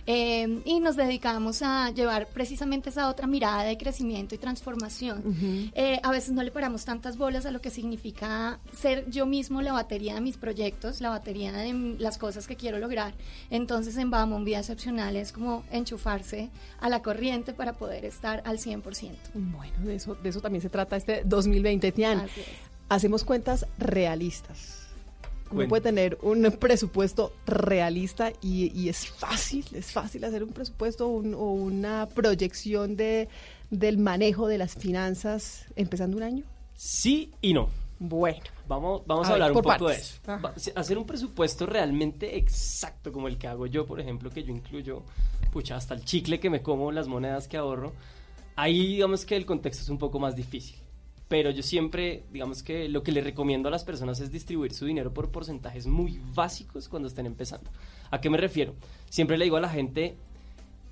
eh, y nos dedicamos a llevar precisamente esa otra mirada de crecimiento y transformación. Ujú. Eh, a veces no le paramos tantas bolas a lo que significa ser yo mismo la batería de mis proyectos, la batería de las cosas que quiero lograr. Entonces en Bamon Vida Excepcional es como enchufarse a la corriente para poder estar al 100%. Bueno, de eso, de eso también se trata este 2020, Tian. Así es. Hacemos cuentas realistas. Uno puede tener un presupuesto realista y, y es fácil, es fácil hacer un presupuesto un- o una proyección de, del manejo de las finanzas empezando un año. Sí y no. Bueno. Vamos, vamos A a, ver, hablar un poco de partes. eso. Va- si- Hacer un presupuesto realmente exacto como el que hago yo, por ejemplo, que yo incluyo, pucha, hasta el chicle que me como, las monedas que ahorro. Ahí digamos que el contexto es un poco más difícil. Pero yo siempre, digamos que lo que le recomiendo a las personas es distribuir su dinero por porcentajes muy básicos cuando estén empezando. ¿A qué me refiero? Siempre le digo a la gente,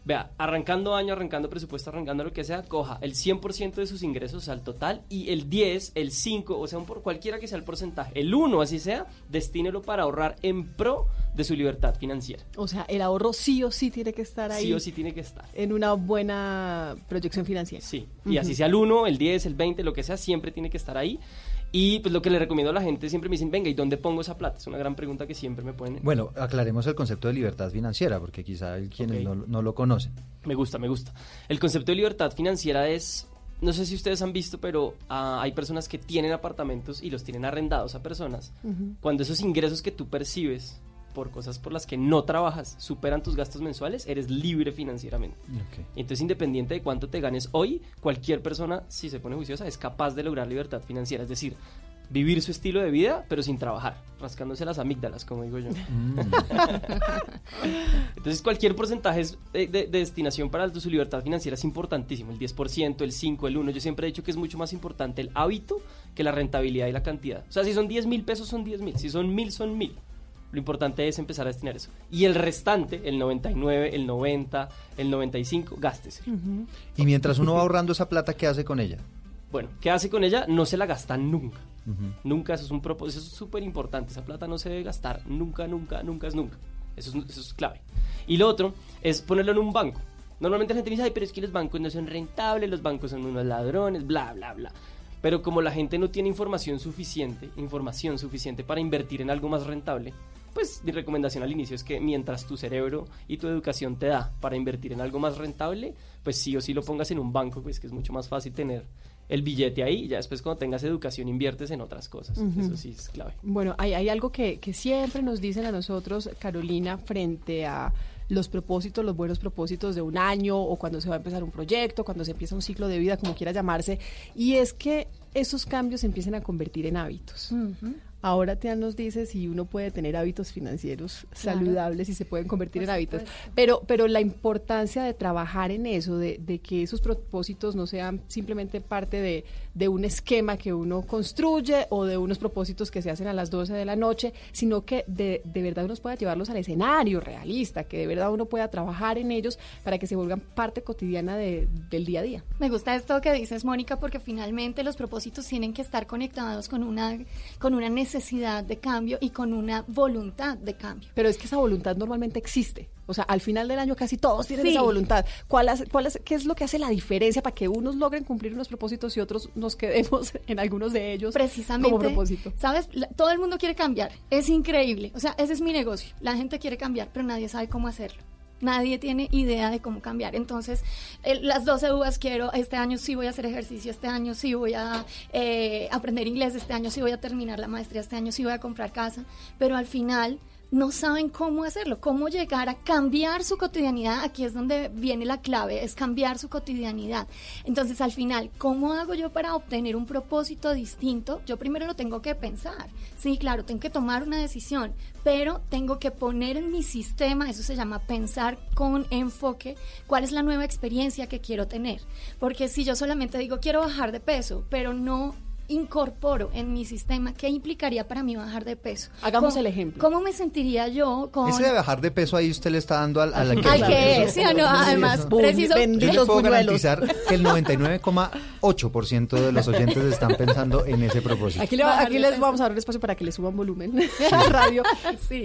vea, arrancando año, arrancando presupuesto, arrancando lo que sea, coja el 100% de sus ingresos al total y el 10, el 5, o sea, un por cualquiera que sea el porcentaje, el 1 así sea, destínelo para ahorrar en pro de su libertad financiera. O sea, el ahorro sí o sí tiene que estar ahí. Sí o sí tiene que estar. En una buena proyección financiera. Sí. Y así sea el 1, el 10, el 20, lo que sea, siempre tiene que estar ahí. Y pues lo que le recomiendo a la gente, siempre me dicen, venga, ¿y dónde pongo esa plata? Es una gran pregunta que siempre me ponen. Bueno, aclaremos el concepto de libertad financiera, porque quizá hay quienes no, no lo conocen. Me gusta, me gusta. El concepto de libertad financiera es, no sé si ustedes han visto, pero ah, hay personas que tienen apartamentos y los tienen arrendados a personas. Cuando esos ingresos que tú percibes por cosas por las que no trabajas superan tus gastos mensuales, eres libre financieramente. Entonces, independiente de cuánto te ganes hoy, cualquier persona, si se pone juiciosa, es capaz de lograr libertad financiera. Es decir, vivir su estilo de vida, pero sin trabajar, rascándose las amígdalas, como digo yo. Entonces, cualquier porcentaje de, de- de destinación para su libertad financiera es importantísimo. El 10%, el 5%, el 1%. Yo siempre he dicho que es mucho más importante el hábito que la rentabilidad y la cantidad. O sea, si son 10 mil pesos, son 10 mil. Si son mil, son mil. Lo importante es empezar a destinar eso. Y el restante, el 99, el 90, el 95, gástese. Y mientras uno va ahorrando esa plata, ¿qué hace con ella? Bueno, ¿qué hace con ella? No se la gasta nunca. Ujú. Nunca, eso es un propósito, eso es súper importante. Esa plata no se debe gastar nunca, nunca, nunca es nunca. Eso es, eso es clave. Y lo otro es ponerlo en un banco. Normalmente la gente dice, ay, pero es que los bancos no son rentables, los bancos son unos ladrones, bla, bla, bla. Pero como la gente no tiene información suficiente, información suficiente para invertir en algo más rentable, pues mi recomendación al inicio es que mientras tu cerebro y tu educación te da para invertir en algo más rentable, pues sí o sí lo pongas en un banco, pues que es mucho más fácil tener el billete ahí y ya después cuando tengas educación inviertes en otras cosas. Eso sí es clave. Bueno, hay, hay algo que, que siempre nos dicen a nosotros, Carolina, frente a los propósitos, los buenos propósitos de un año o cuando se va a empezar un proyecto, cuando se empieza un ciclo de vida, como quiera llamarse, y es que esos cambios se empiecen a convertir en hábitos. Ahora Tian nos dice si uno puede tener hábitos financieros Claro. saludables y se pueden convertir Por en hábitos. Pero, pero la importancia de trabajar en eso, de, de que esos propósitos no sean simplemente parte de, de un esquema que uno construye o de unos propósitos que se hacen a las 12 de la noche, sino que de, de verdad uno pueda llevarlos al escenario realista, que de verdad uno pueda trabajar en ellos para que se vuelvan parte cotidiana de- del día a día. Me gusta esto que dices, Mónica, porque finalmente los propósitos tienen que estar conectados con una, con una necesidad de cambio y con una voluntad de cambio. Pero es que esa voluntad normalmente existe. O sea, al final del año casi todos tienen Sí. esa voluntad. ¿Cuál hace- cuál es- ¿Qué es lo que hace la diferencia para que unos logren cumplir unos propósitos y otros nos quedemos en algunos de ellos Precisamente, como propósito? ¿sabes? La- todo el mundo quiere cambiar. Es increíble. O sea, ese es mi negocio. La gente quiere cambiar, pero nadie sabe cómo hacerlo. Nadie tiene idea de cómo cambiar. Entonces, las 12 uvas quiero, este año sí voy a hacer ejercicio, este año sí voy a eh, aprender inglés, este año sí voy a terminar la maestría, este año sí voy a comprar casa, pero al final no saben cómo hacerlo, cómo llegar a cambiar su cotidianidad. Aquí es donde viene la clave, es cambiar su cotidianidad. Entonces, al final, ¿cómo hago yo para obtener un propósito distinto? Yo primero lo tengo que pensar. Sí, claro, tengo que tomar una decisión, pero tengo que poner en mi sistema, eso se llama pensar con enfoque, cuál es la nueva experiencia que quiero tener. Porque si yo solamente digo, quiero bajar de peso, pero no incorporo en mi sistema qué implicaría para mí bajar de peso. Hagamos ¿Cómo- el ejemplo. ¿Cómo me sentiría yo con Ese de bajar de peso ahí usted le está dando al, al Al que es, ¿sí o no? Además, preciso- Yo le benditos puedo garantizar que el 99,8% de los oyentes están pensando en ese propósito. Aquí, le va- aquí les vamos a dar un espacio para que le suban volumen a radio.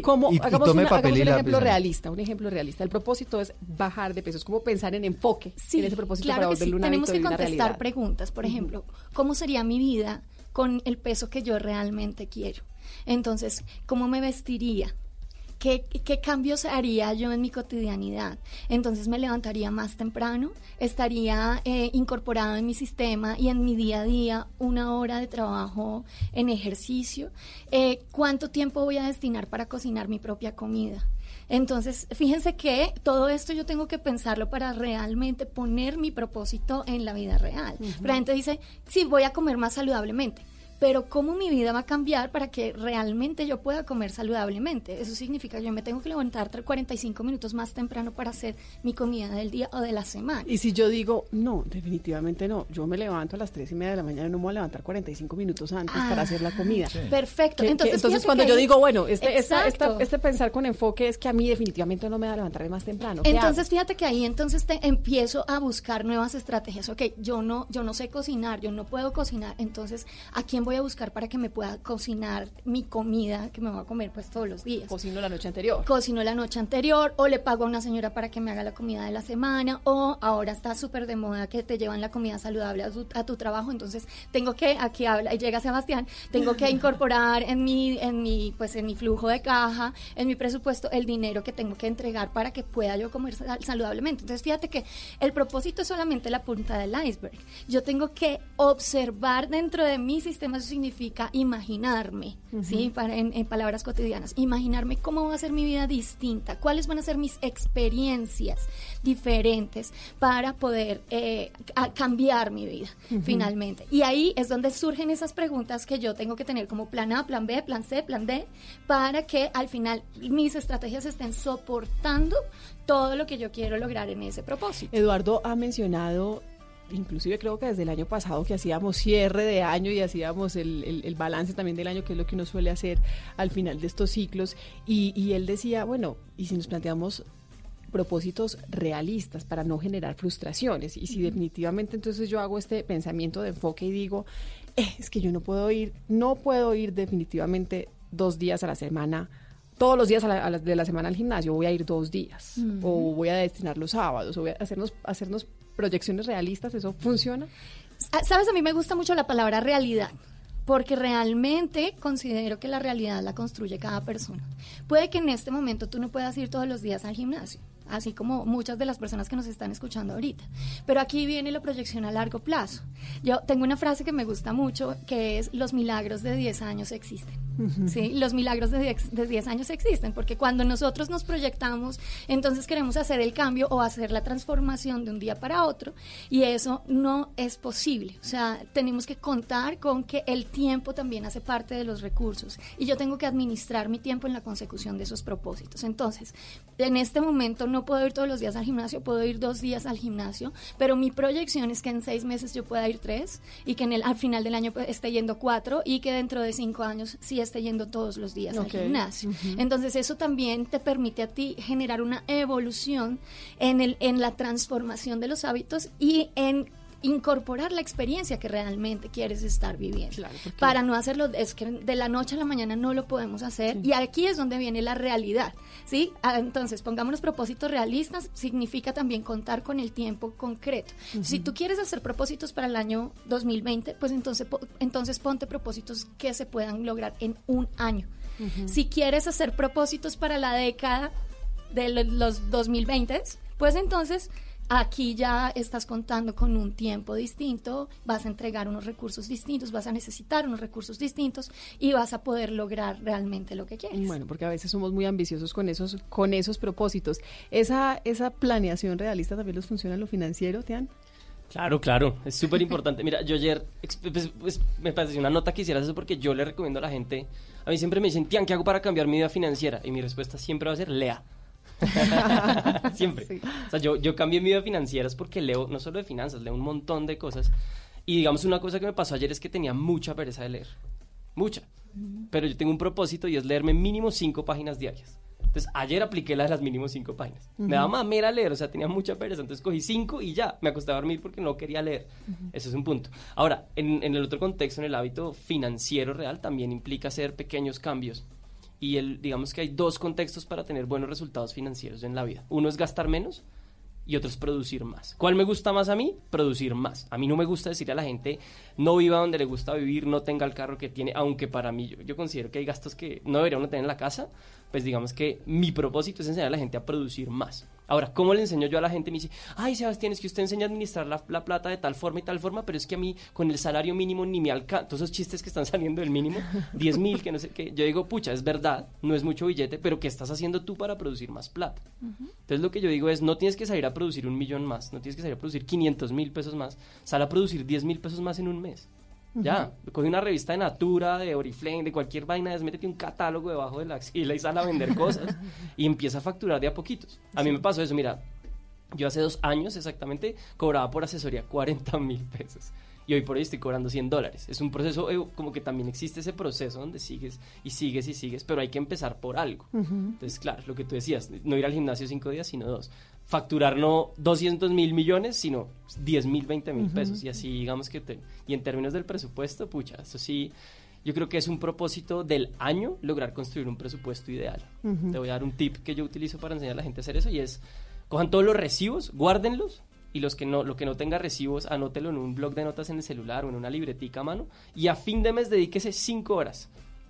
Como, Y- y hagamos, tome una- papel hagamos y un ejemplo realista, un ejemplo realista. El propósito es bajar de peso, es como pensar en enfoque en ese propósito claro para que sí. volverlo un Tenemos que una contestar realidad. preguntas. Por ejemplo, ¿cómo sería mi vida con el peso que yo realmente quiero? Entonces, ¿cómo me vestiría? ¿Qué, ¿Qué cambios haría yo en mi cotidianidad? Entonces me levantaría más temprano, estaría eh, incorporado en mi sistema y en mi día a día una hora de trabajo en ejercicio. Eh, ¿Cuánto tiempo voy a destinar para cocinar mi propia comida? Entonces, fíjense que todo esto yo tengo que pensarlo para realmente poner mi propósito en la vida real. Ujú. Pero la gente dice, sí, voy a comer más saludablemente. Pero ¿cómo mi vida va a cambiar para que realmente yo pueda comer saludablemente? Eso significa que yo me tengo que levantar tre- 45 minutos más temprano para hacer mi comida del día o de la semana. Y si yo digo, no, definitivamente no, yo me levanto a las 3 y media de la mañana, no me voy a levantar 45 minutos antes para hacer la comida. Perfecto. Que- que- Entonces, entonces cuando que yo digo, bueno, este, esta- esta- este pensar con enfoque es que a mí definitivamente no me da a levantarme más temprano. ¿Qué Entonces, fíjate que ahí entonces te empiezo a buscar nuevas estrategias. Ok, yo no, yo no sé cocinar, yo no puedo cocinar. Entonces, ¿a quién voy a buscar para que me pueda cocinar mi comida que me voy a comer pues todos los días? Cocino la noche anterior. Cocino la noche anterior o le pago a una señora para que me haga la comida de la semana o ahora está súper de moda que te llevan la comida saludable a tu, a tu trabajo. Entonces, tengo que, aquí habla, y llega Sebastián, tengo que incorporar en mi, en mi, pues en mi flujo de caja, en mi presupuesto, el dinero que tengo que entregar para que pueda yo comer sal- saludablemente. Entonces, fíjate que el propósito es solamente la punta del iceberg. Yo tengo que observar dentro de mi sistema, eso significa imaginarme, Ujú. ¿sí? Para, en, en palabras cotidianas, imaginarme cómo va a ser mi vida distinta, cuáles van a ser mis experiencias diferentes para poder eh, cambiar mi vida Ujú. finalmente. Y ahí es donde surgen esas preguntas que yo tengo que tener como plan A, plan B, plan C, plan D, para que al final mis estrategias estén soportando todo lo que yo quiero lograr en ese propósito. Eduardo ha mencionado, inclusive creo que desde el año pasado que hacíamos cierre de año y hacíamos el, el- el balance también del año, que es lo que uno suele hacer al final de estos ciclos, y, y él decía, bueno, y si nos planteamos propósitos realistas para no generar frustraciones, y si definitivamente entonces yo hago este pensamiento de enfoque y digo, "Eh, es que yo no puedo ir, no puedo ir definitivamente dos días a la semana todos los días a la- a la- de la semana al gimnasio voy a ir dos días o voy a destinar los sábados o voy a hacernos hacernos proyecciones realistas eso funciona Ah, Sabes, a mí me gusta mucho la palabra realidad, porque realmente considero que la realidad la construye cada persona. Puede que en este momento tú no puedas ir todos los días al gimnasio, así como muchas de las personas que nos están escuchando ahorita. Pero aquí viene la proyección a largo plazo. Yo tengo una frase que me gusta mucho, que es los milagros de 10 años existen. ¿sí? Los milagros de 10, de 10 años existen, porque cuando nosotros nos proyectamos, entonces queremos hacer el cambio o hacer la transformación de un día para otro, y eso no es posible. O sea, tenemos que contar con que el tiempo también hace parte de los recursos, y yo tengo que administrar mi tiempo en la consecución de esos propósitos. Entonces, en este momento no puedo ir todos los días al gimnasio, puedo ir dos días al gimnasio, pero mi proyección es que en seis meses yo pueda ir tres, y que en el, al final del año pues, esté yendo cuatro, y que dentro de cinco años sí esté yendo todos los días al gimnasio. Entonces eso también te permite a ti generar una evolución en, el, en la transformación de los hábitos y en incorporar la experiencia que realmente quieres estar viviendo. Para no hacerlo, es que de la noche a la mañana no lo podemos hacer y aquí es donde viene la realidad, ¿sí? Ah, Entonces, pongámonos propósitos realistas, significa también contar con el tiempo concreto. Si tú quieres hacer propósitos para el año 2020, pues entonces, entonces ponte propósitos que se puedan lograr en un año. Si quieres hacer propósitos para la década de lo- los 2020, pues entonces aquí ya estás contando con un tiempo distinto, vas a entregar unos recursos distintos, vas a necesitar unos recursos distintos y vas a poder lograr realmente lo que quieres. Bueno, porque a veces somos muy ambiciosos con esos, con esos propósitos. Esa, esa planeación realista también los funciona en lo financiero, Tian. Claro, claro, es súper importante. Mira, yo ayer pues, pues, me pareció una nota que hicieras eso porque yo le recomiendo a la gente, a mí siempre me dicen, Tian, ¿qué hago para cambiar mi vida financiera? Y mi respuesta siempre va a ser, lea. siempre. O sea, yo, yo cambié mi vida financiera es porque leo, no solo de finanzas, leo un montón de cosas. Y digamos, una cosa que me pasó ayer es que tenía mucha pereza de leer. Mucha. Pero yo tengo un propósito y es leerme mínimo cinco páginas diarias. Entonces, ayer apliqué la de las mínimo cinco páginas. Me daba mamera leer, o sea, tenía mucha pereza. Entonces, cogí cinco y ya, me acosté a dormir porque no quería leer. Ese es un punto. Ahora, en, en el otro contexto, en el hábito financiero real, también implica hacer pequeños cambios. Y el, digamos que hay dos contextos para tener buenos resultados financieros en la vida. Uno es gastar menos y otro es producir más. ¿Cuál me gusta más a mí? Producir más. A mí no me gusta decirle a la gente, no viva donde le gusta vivir, no tenga el carro que tiene, aunque para mí yo, yo considero que hay gastos que no debería uno tener en la casa, pues digamos que mi propósito es enseñar a la gente a producir más. Ahora, ¿cómo le enseño yo a la gente? Me dice, ay, Sebastián, es que usted enseña a administrar la, la plata de tal forma y tal forma, pero es que a mí con el salario mínimo ni me alcanza. Todos esos chistes que están saliendo del mínimo, 10 mil, que no sé qué. Yo digo, pucha, es verdad, no es mucho billete, pero ¿qué estás haciendo tú para producir más plata? Entonces lo que yo digo es, no tienes que salir a producir un millón más, no tienes que salir a producir 500 mil pesos más, sal a producir 10 mil pesos más en un mes. Ya, coge una revista de Natura, de Oriflame, de cualquier vaina, métete un catálogo debajo de la axila y sal a vender cosas y empieza a facturar de a poquitos. A mí me pasó eso, mira, yo hace dos años exactamente cobraba por asesoría 40 mil pesos. Y hoy por hoy estoy cobrando 100 dólares. Es un proceso, eh, como que también existe ese proceso donde sigues y sigues y sigues, pero hay que empezar por algo. Ujú. Entonces, claro, lo que tú decías, no ir al gimnasio cinco días, sino dos. Facturar no 200 mil millones, sino 10 mil, 20 mil Ujú. pesos. Y así, digamos que te... Y en términos del presupuesto, pucha, eso sí, yo creo que es un propósito del año lograr construir un presupuesto ideal. Ujú. Te voy a dar un tip que yo utilizo para enseñar a la gente a hacer eso y es, cojan todos los recibos, guárdenlos y los que no, lo que no tenga recibos, anótelo en un blog de notas en el celular o en una libretica a mano y a fin de mes dedíquese cinco horas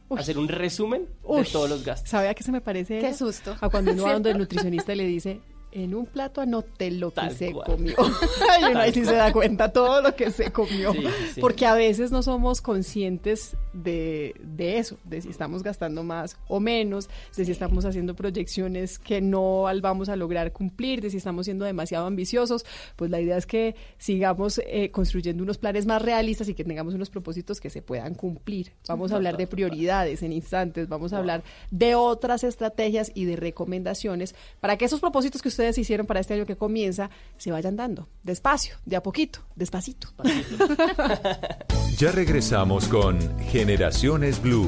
a hacer un resumen Uy, de todos los gastos. ¿Sabe a qué se me parece? Qué eso? susto. A cuando uno va donde el nutricionista y le dice, en un plato anote lo que Tal se cual. comió. y uno ahí sí se da cuenta todo lo que se comió. Sí, sí, sí. Porque a veces no somos conscientes de, de eso, de si estamos gastando más o menos, de si estamos haciendo proyecciones que no vamos a lograr cumplir, de si estamos siendo demasiado ambiciosos. Pues la idea es que sigamos eh, construyendo unos planes más realistas y que tengamos unos propósitos que se puedan cumplir. Vamos a hablar de prioridades en instantes, vamos a hablar de otras estrategias y de recomendaciones para que esos propósitos que hicieron para este año que comienza se vayan dando despacio, de a poquito, despacito. Ya regresamos con Generaciones Blue.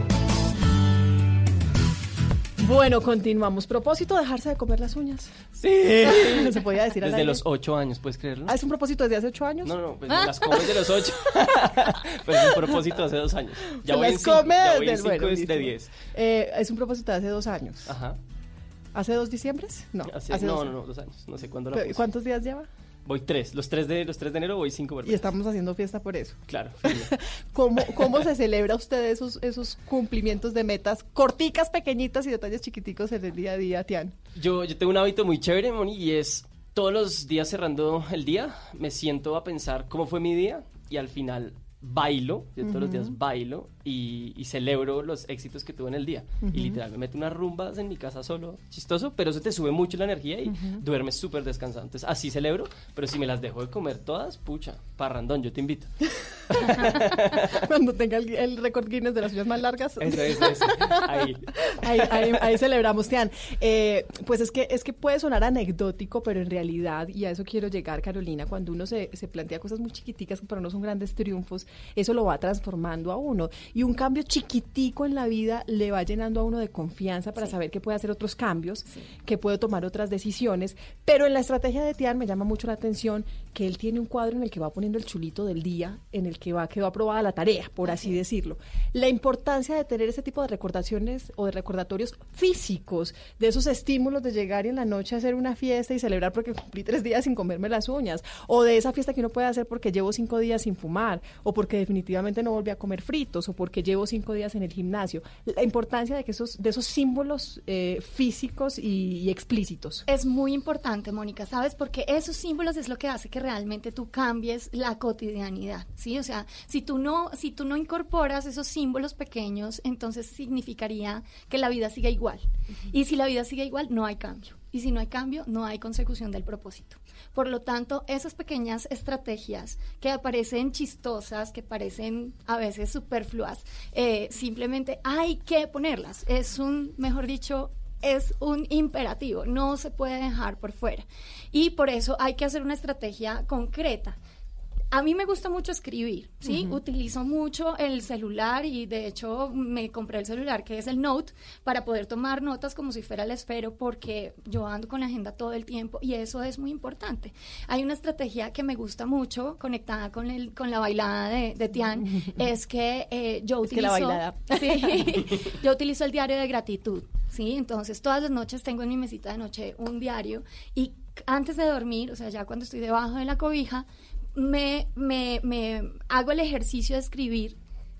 Bueno, continuamos. Propósito, dejarse de comer las uñas. Sí. No se podía decir Desde los ocho años, ¿puedes creerlo? Ah, ¿es un propósito desde hace ocho años? No, no, pues me las como desde los ocho. Pero es un propósito hace dos años. Ya voy en las cinco, come ya voy en desde- cinco bueno, de diez. Eh, es un propósito de hace dos años. Ajá. ¿Hace dos diciembres? No. Hace- hace no, dos no, no, dos años. No sé cuándo la puse. ¿Cuántos días lleva? Voy tres. Los tres de, los tres de enero voy cinco Y verbenas. estamos haciendo fiesta por eso. Claro. ¿Cómo, cómo se celebra usted esos, esos cumplimientos de metas corticas, pequeñitas y detalles chiquiticos en el día a día, Tian? Yo, yo tengo un hábito muy chévere, Moni, y es todos los días cerrando el día, me siento a pensar cómo fue mi día y al final bailo, yo todos los días bailo y, y celebro los éxitos que tuve en el día. Y literal, me meto unas rumbas en mi casa solo, chistoso, pero eso te sube mucho la energía y Ujú. duermes súper descansado. Entonces, así celebro, pero si me las dejo de comer todas, pucha, parrandón, yo te invito. Cuando tenga el, el récord Guinness de las uñas más largas. Eso, eso, eso. Ahí. Ahí, ahí- ahí celebramos, Tian. Eh, pues es que, es que puede sonar anecdótico, pero en realidad, y a eso quiero llegar, Carolina, cuando uno se, se plantea cosas muy chiquiticas que para uno son grandes triunfos, eso lo va transformando a uno. Y un cambio chiquitico en la vida le va llenando a uno de confianza para saber que puede hacer otros cambios, que puede tomar otras decisiones. Pero en la estrategia de Tian me llama mucho la atención que él tiene un cuadro en el que va poniendo el chulito del día, en el que va quedó aprobada la tarea, por así decirlo. La importancia de tener ese tipo de recordaciones o de recordatorios físicos, de esos estímulos de llegar y en la noche a hacer una fiesta y celebrar porque cumplí tres días sin comerme las uñas, o de esa fiesta que uno puede hacer porque llevo cinco días sin fumar, o porque definitivamente no volví a comer fritos, o porque llevo cinco días en el gimnasio. La importancia de que esos, de esos símbolos eh, físicos y, y explícitos. Es muy importante, Mónica, ¿sabes? Porque esos símbolos es lo que hace que realmente tú cambies la cotidianidad, ¿sí? O sea, si tú no, si tú no incorporas esos símbolos pequeños, entonces significaría que la vida sigue igual. Y si la vida sigue igual, no hay cambio. Y si no hay cambio, no hay consecución del propósito. Por lo tanto, esas pequeñas estrategias que parecen chistosas, que parecen a veces superfluas, eh, simplemente hay que ponerlas. Es un, mejor dicho, es un imperativo, no se puede dejar por fuera. Y por eso hay que hacer una estrategia concreta. A mí me gusta mucho escribir, ¿sí? Ujú. Utilizo mucho el celular y de hecho me compré el celular que es el Note para poder tomar notas como si fuera el esfero porque yo ando con la agenda todo el tiempo y eso es muy importante. Hay una estrategia que me gusta mucho conectada con, el, con la bailada de, de Tian, es que eh, yo Es que utilizo... la bailada. Sí, yo utilizo el diario de gratitud, ¿sí? Entonces todas las noches tengo en mi mesita de noche un diario y antes de dormir, o sea, ya cuando estoy debajo de la cobija, me, me, me hago el ejercicio de escribir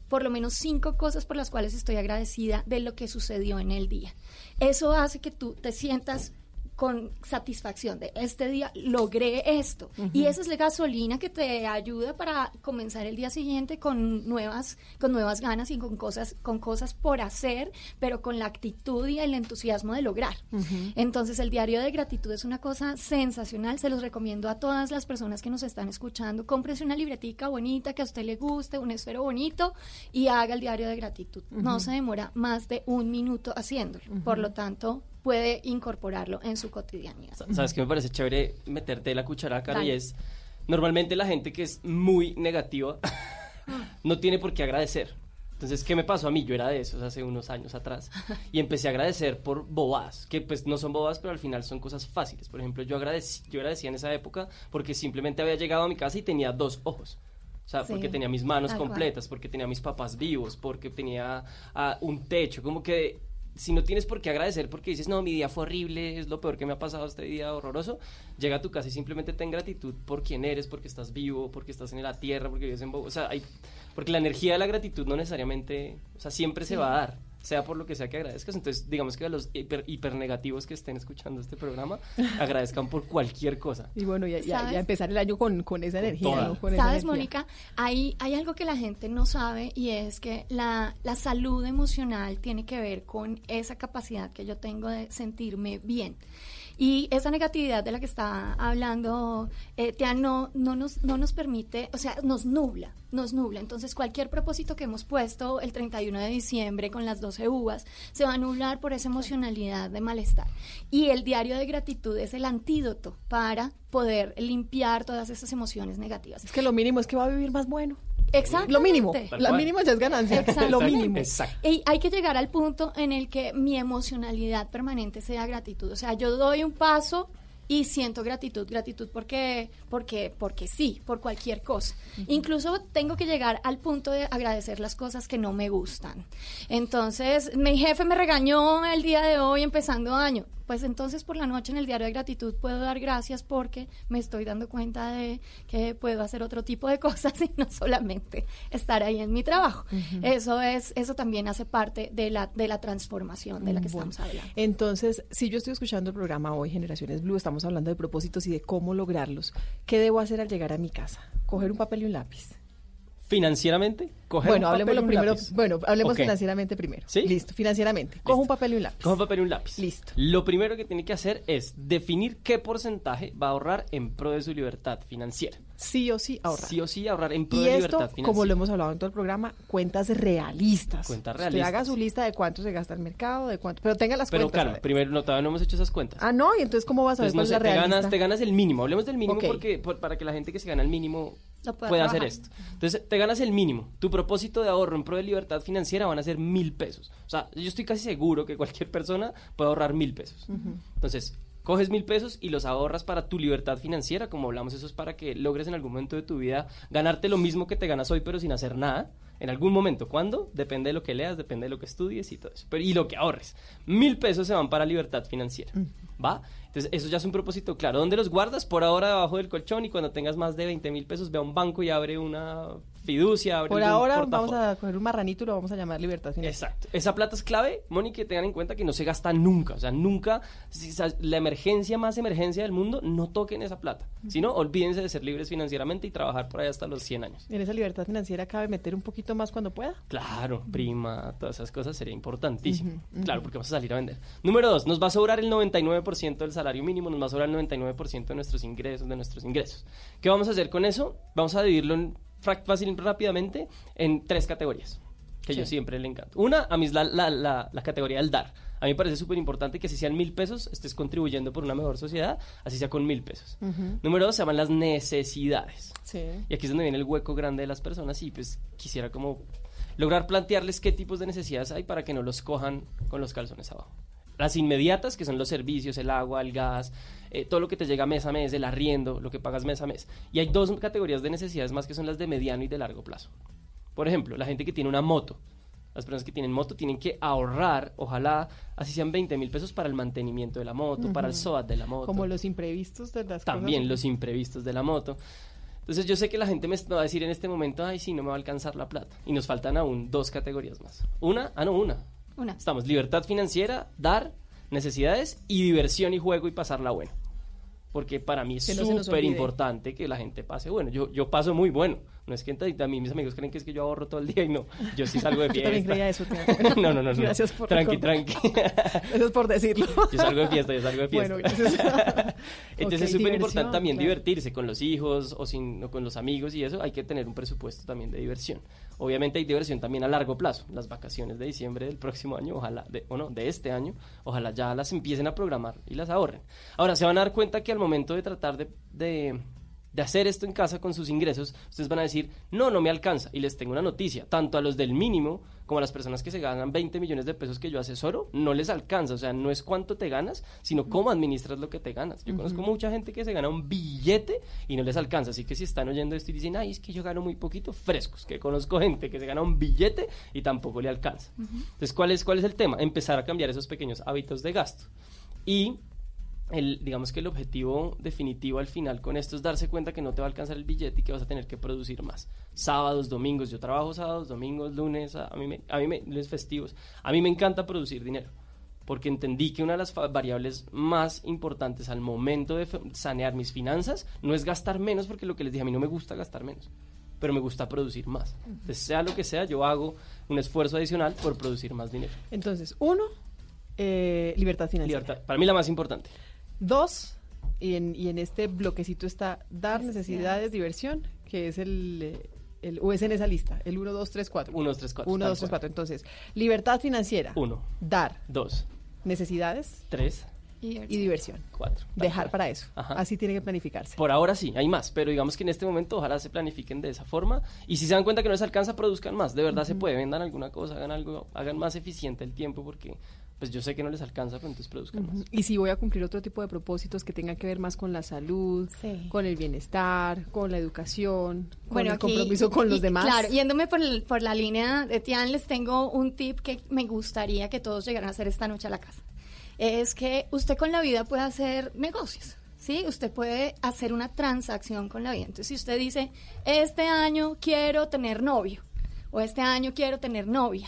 por lo menos cinco cosas por las cuales estoy agradecida de lo que sucedió en el día. Eso hace que tú te sientas con satisfacción de este día logré esto y esa es la gasolina que te ayuda para comenzar el día siguiente con nuevas con nuevas ganas y con cosas con cosas por hacer pero con la actitud y el entusiasmo de lograr. Entonces el diario de gratitud es una cosa sensacional, se los recomiendo a todas las personas que nos están escuchando. Cómprese una libretica bonita que a usted le guste, un esfero bonito y haga el diario de gratitud. No se demora más de un minuto haciéndolo. Por lo tanto, puede incorporarlo en su cotidianidad. ¿Sabes qué me parece chévere meterte la cuchara, cara? Y es, normalmente la gente que es muy negativa no tiene por qué agradecer. Entonces, ¿qué me pasó a mí? Yo era de esos hace unos años atrás. Y empecé a agradecer por bobadas, que pues no son bobadas, pero al final son cosas fáciles. Por ejemplo, yo, agradecí, yo agradecía en esa época porque simplemente había llegado a mi casa y tenía dos ojos. O sea, Sí, porque tenía mis manos tal cual. completas, porque tenía mis papás vivos, porque tenía ah, un techo, como que si no tienes por qué agradecer porque dices, no, mi día fue horrible, es lo peor que me ha pasado este día horroroso, llega a tu casa y simplemente ten gratitud por quién eres, porque estás vivo, porque estás en la tierra, porque vives en Bogotá. O sea, hay, porque la energía de la gratitud no necesariamente, o sea, siempre se va a dar. Sea por lo que sea que agradezcas. Entonces, digamos que a los hiper, hipernegativos que estén escuchando este programa, agradezcan por cualquier cosa. Y bueno, ya, ya, empezar el año con, con esa energía. ¿no? Con Sabes. Mónica, hay, hay algo que la gente no sabe y es que la, la salud emocional tiene que ver con esa capacidad que yo tengo de sentirme bien. Y esa negatividad de la que está hablando eh, no, no, nos, no nos permite, o sea, nos nubla, nos nubla. Entonces, cualquier propósito que hemos puesto el 31 de diciembre con las 12 uvas se va a nublar por esa emocionalidad de malestar. Y el diario de gratitud es el antídoto para poder limpiar todas esas emociones negativas. Es que lo mínimo es que va a vivir más bueno. Exacto. Lo mínimo. Cual. mínimo ya es ganancia. Exacto. Lo mínimo. Exacto. Y hay que llegar al punto en el que mi emocionalidad permanente sea gratitud. O sea, yo doy un paso y siento gratitud, gratitud porque, porque, porque sí, por cualquier cosa. Incluso tengo que llegar al punto de agradecer las cosas que no me gustan. Entonces, mi jefe me regañó el día de hoy empezando año. Pues entonces por la noche en el diario de gratitud puedo dar gracias porque me estoy dando cuenta de que puedo hacer otro tipo de cosas y no solamente estar ahí en mi trabajo. Eso es, eso también hace parte de la, de la transformación de la que Bueno, estamos hablando. Entonces, si yo estoy escuchando el programa hoy, Generaciones Blue, estamos hablando de propósitos y de cómo lograrlos. ¿Qué debo hacer al llegar a mi casa? Coger un papel y un lápiz. Financieramente, coger bueno, un papel hablemos y lo un primero. lápiz. Bueno, hablemos financieramente primero. ¿Sí? Listo, financieramente. Cojo un papel y un lápiz. Coge un papel y un lápiz. Listo. Lo primero que tiene que hacer es definir qué porcentaje va a ahorrar en pro de su libertad financiera. Sí o sí ahorrar. Sí o sí ahorrar en pro Y de esto, libertad financiera. como lo hemos hablado en todo el programa, cuentas realistas. Cuentas Usted realistas. haga su lista de cuánto se gasta el mercado, de cuánto, pero tenga las Pero cuentas. claro, primero no, todavía no hemos hecho esas cuentas. Ah, no, y entonces cómo vas a ver no cuál sé, es la te realista? ganas, te ganas el mínimo. Hablemos del mínimo porque por- para que la gente que se gana el mínimo pueda pueda hacer esto. Entonces, te ganas el mínimo. Tu propósito de ahorro en pro de libertad financiera van a ser mil pesos. O sea, yo estoy casi seguro que cualquier persona puede ahorrar mil pesos. Entonces, coges mil pesos y los ahorras para tu libertad financiera. Como hablamos, eso es para que logres en algún momento de tu vida ganarte lo mismo que te ganas hoy, pero sin hacer nada. En algún momento. ¿Cuándo? Depende de lo que leas, depende de lo que estudies y todo eso. Pero, y lo que ahorres. Mil pesos se van para libertad financiera. ¿Va? Entonces, eso ya es un propósito claro. ¿Dónde los guardas? Por ahora debajo del colchón y cuando tengas más de 20 mil pesos, ve a un banco y abre una fiducia. Abre Por ahora vamos a coger un marranito y lo vamos a llamar libertad financiera. Exacto. Esa plata es clave, Moni, que tengan en cuenta que no se gasta nunca. O sea, nunca, si la emergencia más emergencia del mundo, no toquen esa plata. Si no, olvídense de ser libres financieramente y trabajar por ahí hasta los 100 años. En esa libertad financiera cabe meter un poquito más cuando pueda. Claro, prima, todas esas cosas sería importantísimo. Claro, porque vamos a salir a vender. Número dos, nos va a sobrar el 99% del salario mínimo, nos va a sobrar el 99% de nuestros ingresos, de nuestros ingresos. ¿Qué vamos a hacer con eso? Vamos a dividirlo en, fácil, rápidamente en tres categorías, que yo Sí. siempre le encanto. Una, a mí es la, la, la, la categoría del dar. A mí me parece súper importante que si sean mil pesos, estés contribuyendo por una mejor sociedad, así sea con mil pesos. Ujú. Número dos, se llaman las necesidades. Sí. Y aquí es donde viene el hueco grande de las personas y pues quisiera como lograr plantearles qué tipos de necesidades hay para que no los cojan con los calzones abajo. Las inmediatas, que son los servicios, el agua, el gas, eh, todo lo que te llega mes a mes, el arriendo, lo que pagas mes a mes. Y hay dos categorías de necesidades más que son las de mediano y de largo plazo. Por ejemplo, la gente que tiene una moto. Las personas que tienen moto tienen que ahorrar, ojalá, así sean 20 mil pesos para el mantenimiento de la moto, para el. SOAT de la moto. Como los imprevistos de las También cosas. los imprevistos de la moto. Entonces yo sé que la gente me va a decir en este momento, ay, sí, no me va a alcanzar la plata. Y nos faltan aún dos categorías más. Una, ah, no, una. Una. Estamos libertad financiera, dar, necsidades y diversión y juego y pasarla bueno. Porque para mí es no súper importante que la gente pase bueno. Yo, yo paso muy bueno. No es que a mí mis amigos creen que es que yo ahorro todo el día y no. Yo sí salgo de Yo fiesta. también creía eso, no, no, no, no. Gracias por Tranqui, tranqui. Es por decirlo. Yo salgo de fiesta, yo salgo de fiesta. Bueno, gracias. Entonces es súper importante también claro. divertirse con los hijos o, sin, o con los amigos y eso. Hay que tener un presupuesto también de diversión. Obviamente hay diversión también a largo plazo. Las vacaciones de diciembre del próximo año, ojalá, de, o no, de este año, ojalá ya las empiecen a programar y las ahorren. Ahora, se van a dar cuenta que al momento de tratar de, de, de hacer esto en casa con sus ingresos, ustedes van a decir, no, no me alcanza. Y les tengo una noticia, tanto a los del mínimo como a las personas que se ganan 20 millones de pesos que yo asesoro, no les alcanza. O sea, no es cuánto te ganas, sino cómo administras lo que te ganas. Yo conozco mucha gente que se gana un billete y no les alcanza. Así que si están oyendo esto y dicen, ay, es que yo gano muy poquito, frescos. Que conozco gente que se gana un billete y tampoco le alcanza. Entonces, ¿cuál es, ¿cuál es el tema? Empezar a cambiar esos pequeños hábitos de gasto. Y el, digamos que el objetivo definitivo al final con esto es darse cuenta que no te va a alcanzar el billete y que vas a tener que producir más. Sábados, domingos, yo trabajo sábados, domingos, lunes, a, mí, me, a mí me, lunes festivos. A mí me encanta producir dinero porque entendí que una de las variables más importantes al momento de sanear mis finanzas no es gastar menos, porque lo que les dije, a mí no me gusta gastar menos, pero me gusta producir más. Entonces, sea lo que sea, yo hago un esfuerzo adicional por producir más dinero. Entonces, uno, eh, libertad financiera. Libertad, para mí la más importante. Dos, y en, y en este bloquecito está dar necesidades, diversión, que es el, eh, el, o es en esa lista, el 1, 2, 3, 4. 1, 2, 3, 4. 1, 2, 3, 4. Entonces, libertad financiera. Uno. Dar. Dos. Necesidades. Tres. Y diversión. Cuatro. Dejar para eso. Ajá. Así tiene que planificarse. Por ahora sí, hay más, pero digamos que en este momento ojalá se planifiquen de esa forma y si se dan cuenta que no les alcanza, produzcan más. De verdad se puede, vendan alguna cosa, hagan algo, hagan más eficiente el tiempo porque pues yo sé que no les alcanza, pero entonces produzcan más. Ujú. Y si voy a cumplir otro tipo de propósitos que tengan que ver más con la salud, con el bienestar, con la educación, con el aquí- compromiso con los y- demás. Claro, yéndome por, el- por la línea de Tian, les tengo un tip que me gustaría que todos llegaran a hacer esta noche a la casa. Es que usted con la vida puede hacer negocios. ¿Sí? Usted puede hacer una transacción con la vida. Entonces, si usted dice, este año quiero tener novio o este año quiero tener novia,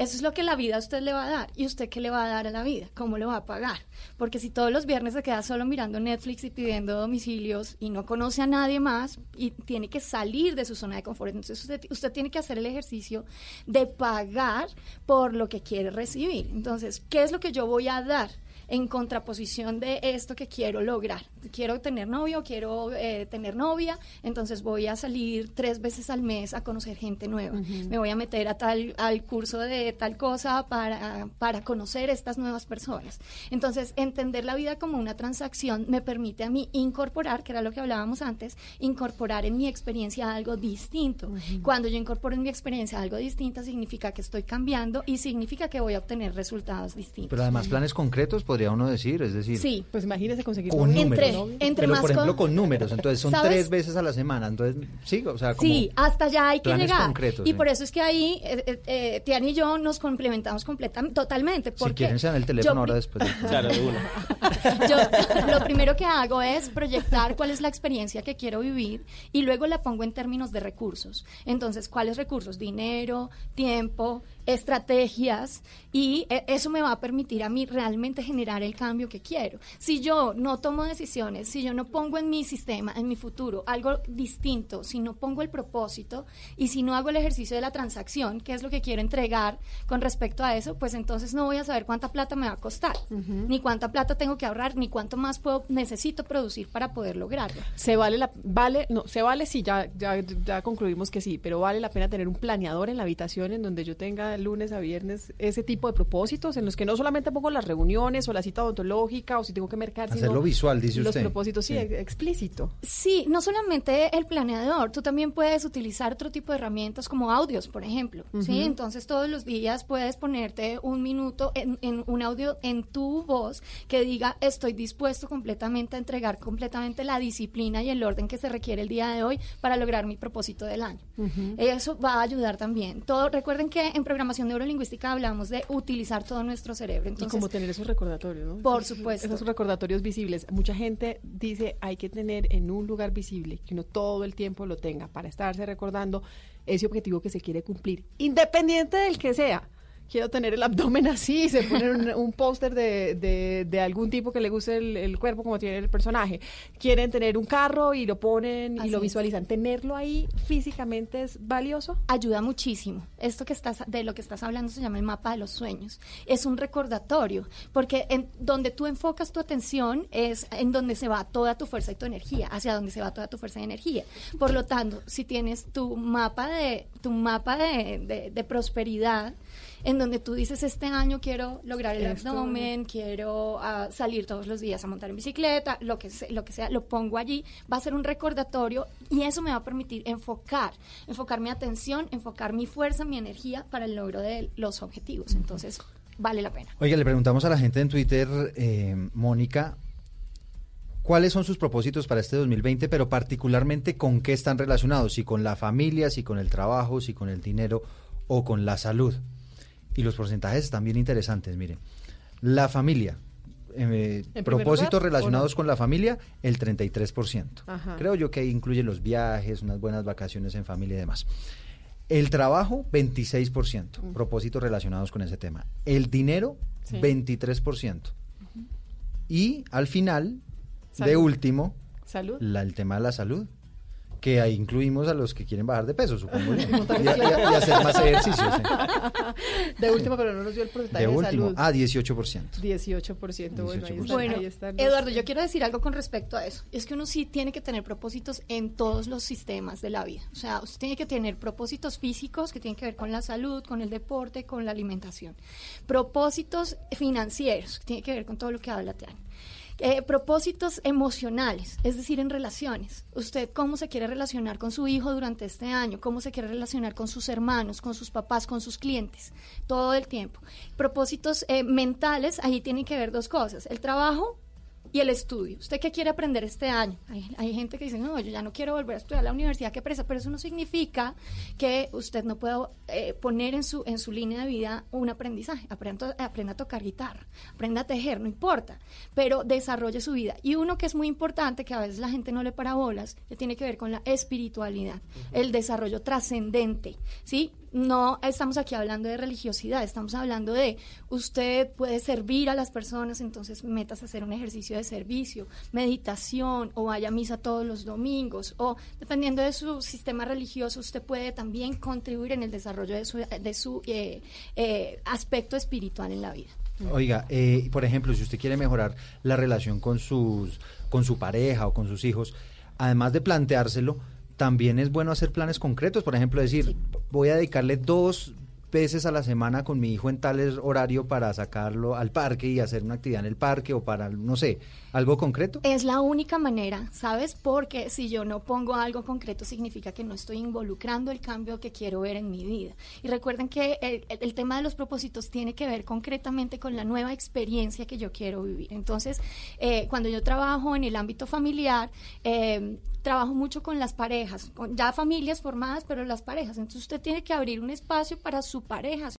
eso es lo que la vida a usted le va a dar. ¿Y usted qué le va a dar a la vida? ¿Cómo lo va a pagar? Porque si todos los viernes se queda solo mirando Netflix y pidiendo domicilios y no conoce a nadie más y tiene que salir de su zona de confort, entonces usted, usted tiene que hacer el ejercicio de pagar por lo que quiere recibir. Entonces, ¿qué es lo que yo voy a dar? En contraposición de esto que quiero lograr. Quiero tener novio, quiero eh, tener novia, entonces voy a salir tres veces al mes a conocer gente nueva. Me voy a meter a tal, al curso de tal cosa para, para conocer estas nuevas personas. Entonces, entender la vida como una transacción me permite a mí incorporar, que era lo que hablábamos antes, incorporar en mi experiencia algo distinto. Cuando yo incorporo en mi experiencia algo distinto, significa que estoy cambiando y significa que voy a obtener resultados distintos. Pero además planes concretos podría uno decir, es decir, Sí. Pues imagínese conseguir con Entre- números. entre pero más por ejemplo con- con números, entonces son ¿Sabes? tres veces a la semana, entonces sí, o sea, como Sí, hasta allá hay que llegar. concretos, y sí. por eso es que ahí eh, eh, eh, Tiana y yo nos complementamos completamente, totalmente. si Porque quieren sean el teléfono yo ahora después. Claro, de una. yo lo primero que hago es proyectar cuál es la experiencia que quiero vivir y luego la pongo en términos de recursos. Entonces, ¿cuáles recursos? Dinero, tiempo, estrategias y eh, eso me va a permitir a mí realmente generar el cambio que quiero. Si yo no tomo decisiones, si yo no pongo en mi sistema, en mi futuro, algo distinto, si no pongo el propósito y si no hago el ejercicio de la transacción, que es lo que quiero entregar con respecto a eso, pues entonces no voy a saber cuánta plata me va a costar, ni cuánta plata tengo que ahorrar, ni cuánto más puedo, necesito producir para poder lograrlo. Se vale la vale, no, se vale sí, ya, ya ya concluimos que sí, pero vale la pena tener un planeador en la habitación en donde yo tenga lunes a viernes ese tipo de propósitos en los que no solamente pongo las reuniones o la cita odontológica o si tengo que mercar, sino Hacerlo visual, dice los usted. propósitos sí, Sí. ex- explícito. Sí, no solamente el planeador, tú también puedes utilizar otro tipo de herramientas como audios, por ejemplo. ¿sí? Ujú. Entonces todos los días puedes ponerte un minuto en, en un audio en tu voz que diga estoy dispuesto completamente a entregar completamente la disciplina y el orden que se requiere el día de hoy para lograr mi propósito del año. Eso va a ayudar también. Todo, recuerden que en programación neurolingüística hablamos de utilizar todo nuestro cerebro. y Entonces, como tener esos recordatorios, ¿no? Por supuesto. Esos recordatorios visibles. Mucha gente dice hay que tener en un lugar visible, que uno todo el tiempo lo tenga para estarse recordando ese objetivo que se quiere cumplir, independiente del que sea. Quiero tener el abdomen así, se pone un, un póster de, de, de algún tipo que le guste el, el cuerpo como tiene el personaje. Quieren tener un carro y lo ponen y lo es. visualizan. ¿Tenerlo ahí físicamente es valioso? ayuda muchísimo. Esto que estás de lo que estás hablando se llama el mapa de los sueños. Es un recordatorio, porque en donde tú enfocas tu atención es en donde se va toda tu fuerza y tu energía, hacia donde se va toda tu fuerza y energía. Por lo tanto, si tienes tu mapa de tu mapa de, de- de prosperidad en donde tú dices este año quiero lograr el Esto. abdomen, quiero ah, salir todos los días a montar en bicicleta, lo que, se- lo que sea, lo pongo allí, va a ser un recordatorio y eso me va a permitir enfocar, enfocar mi atención, enfocar mi fuerza, mi energía para el logro de los objetivos. Entonces, vale la pena. Oiga, le preguntamos a la gente en Twitter, eh, Mónica, ¿cuáles son sus propósitos para este 2020, pero particularmente con qué están relacionados? Si con la familia, si con el trabajo, si con el dinero o con la salud. Y los porcentajes están bien interesantes, mire. La familia, eh, propósitos lugar, relacionados con la familia, el 33%. Ajá. Creo yo que ahí incluye los viajes, unas buenas vacaciones en familia y demás. El trabajo, 26%, Mm. propósitos relacionados con ese tema. El dinero, Sí. 23%. Y al final, de último, Salud. la- el tema de la salud, que ahí incluimos a los que quieren bajar de peso, supongo y, hacer más ejercicios. ¿eh? De último, pero no nos dio el porcentaje De de, último, salud. ah, 18%. 18%, bueno, ahí están, Bueno, ahí están los- Eduardo, yo quiero decir algo con respecto a eso. Es que uno sí tiene que tener propósitos en todos los sistemas de la vida. O sea, usted tiene que tener propósitos físicos que tienen que ver con la salud, con el deporte, con la alimentación. Propósitos financieros que tienen que ver con todo lo que habla Teani. Eh, propósitos emocionales, es decir, en relaciones. Usted cómo se quiere relacionar con su hijo durante este año, cómo se quiere relacionar con sus hermanos, con sus papás, con sus clientes, todo el tiempo. Propósitos eh, mentales, ahí tienen que ver dos cosas, el trabajo y el estudio. ¿Usted qué quiere aprender este año? Hay, hay gente que dice, no, yo ya no quiero volver a estudiar a la universidad, qué presa, pero eso no significa que usted no pueda eh, poner en su, en su línea de vida un aprendizaje. Aprenda, aprenda a tocar guitarra, aprenda a tejer, no importa, pero desarrolle su vida. Y uno que es muy importante, que a veces la gente no le para bolas, que tiene que ver con la espiritualidad, el desarrollo trascendente, ¿sí? No estamos aquí hablando de religiosidad, estamos hablando de usted puede servir a las personas, entonces metas a hacer un ejercicio de servicio, meditación o vaya a misa todos los domingos o dependiendo de su sistema religioso usted puede también contribuir en el desarrollo de su, de su eh, eh, aspecto espiritual en la vida. Oiga, eh, por ejemplo, si usted quiere mejorar la relación con sus, con su pareja o con sus hijos, además de planteárselo, también es bueno hacer planes concretos. Por ejemplo, decir, voy a dedicarle dos veces a la semana con mi hijo en tal horario para sacarlo al parque y hacer una actividad en el parque o para, no sé, algo concreto. Es la única manera, ¿sabes? Porque si yo no pongo algo concreto significa que no estoy involucrando el cambio que quiero ver en mi vida. Y recuerden que el, tema de los propósitos tiene que ver concretamente con la nueva experiencia que yo quiero vivir. Entonces, eh, cuando yo trabajo en el ámbito familiar, eh, trabajo mucho con las parejas, con ya familias formadas, pero las parejas. Entonces usted tiene que abrir un espacio para su pareja,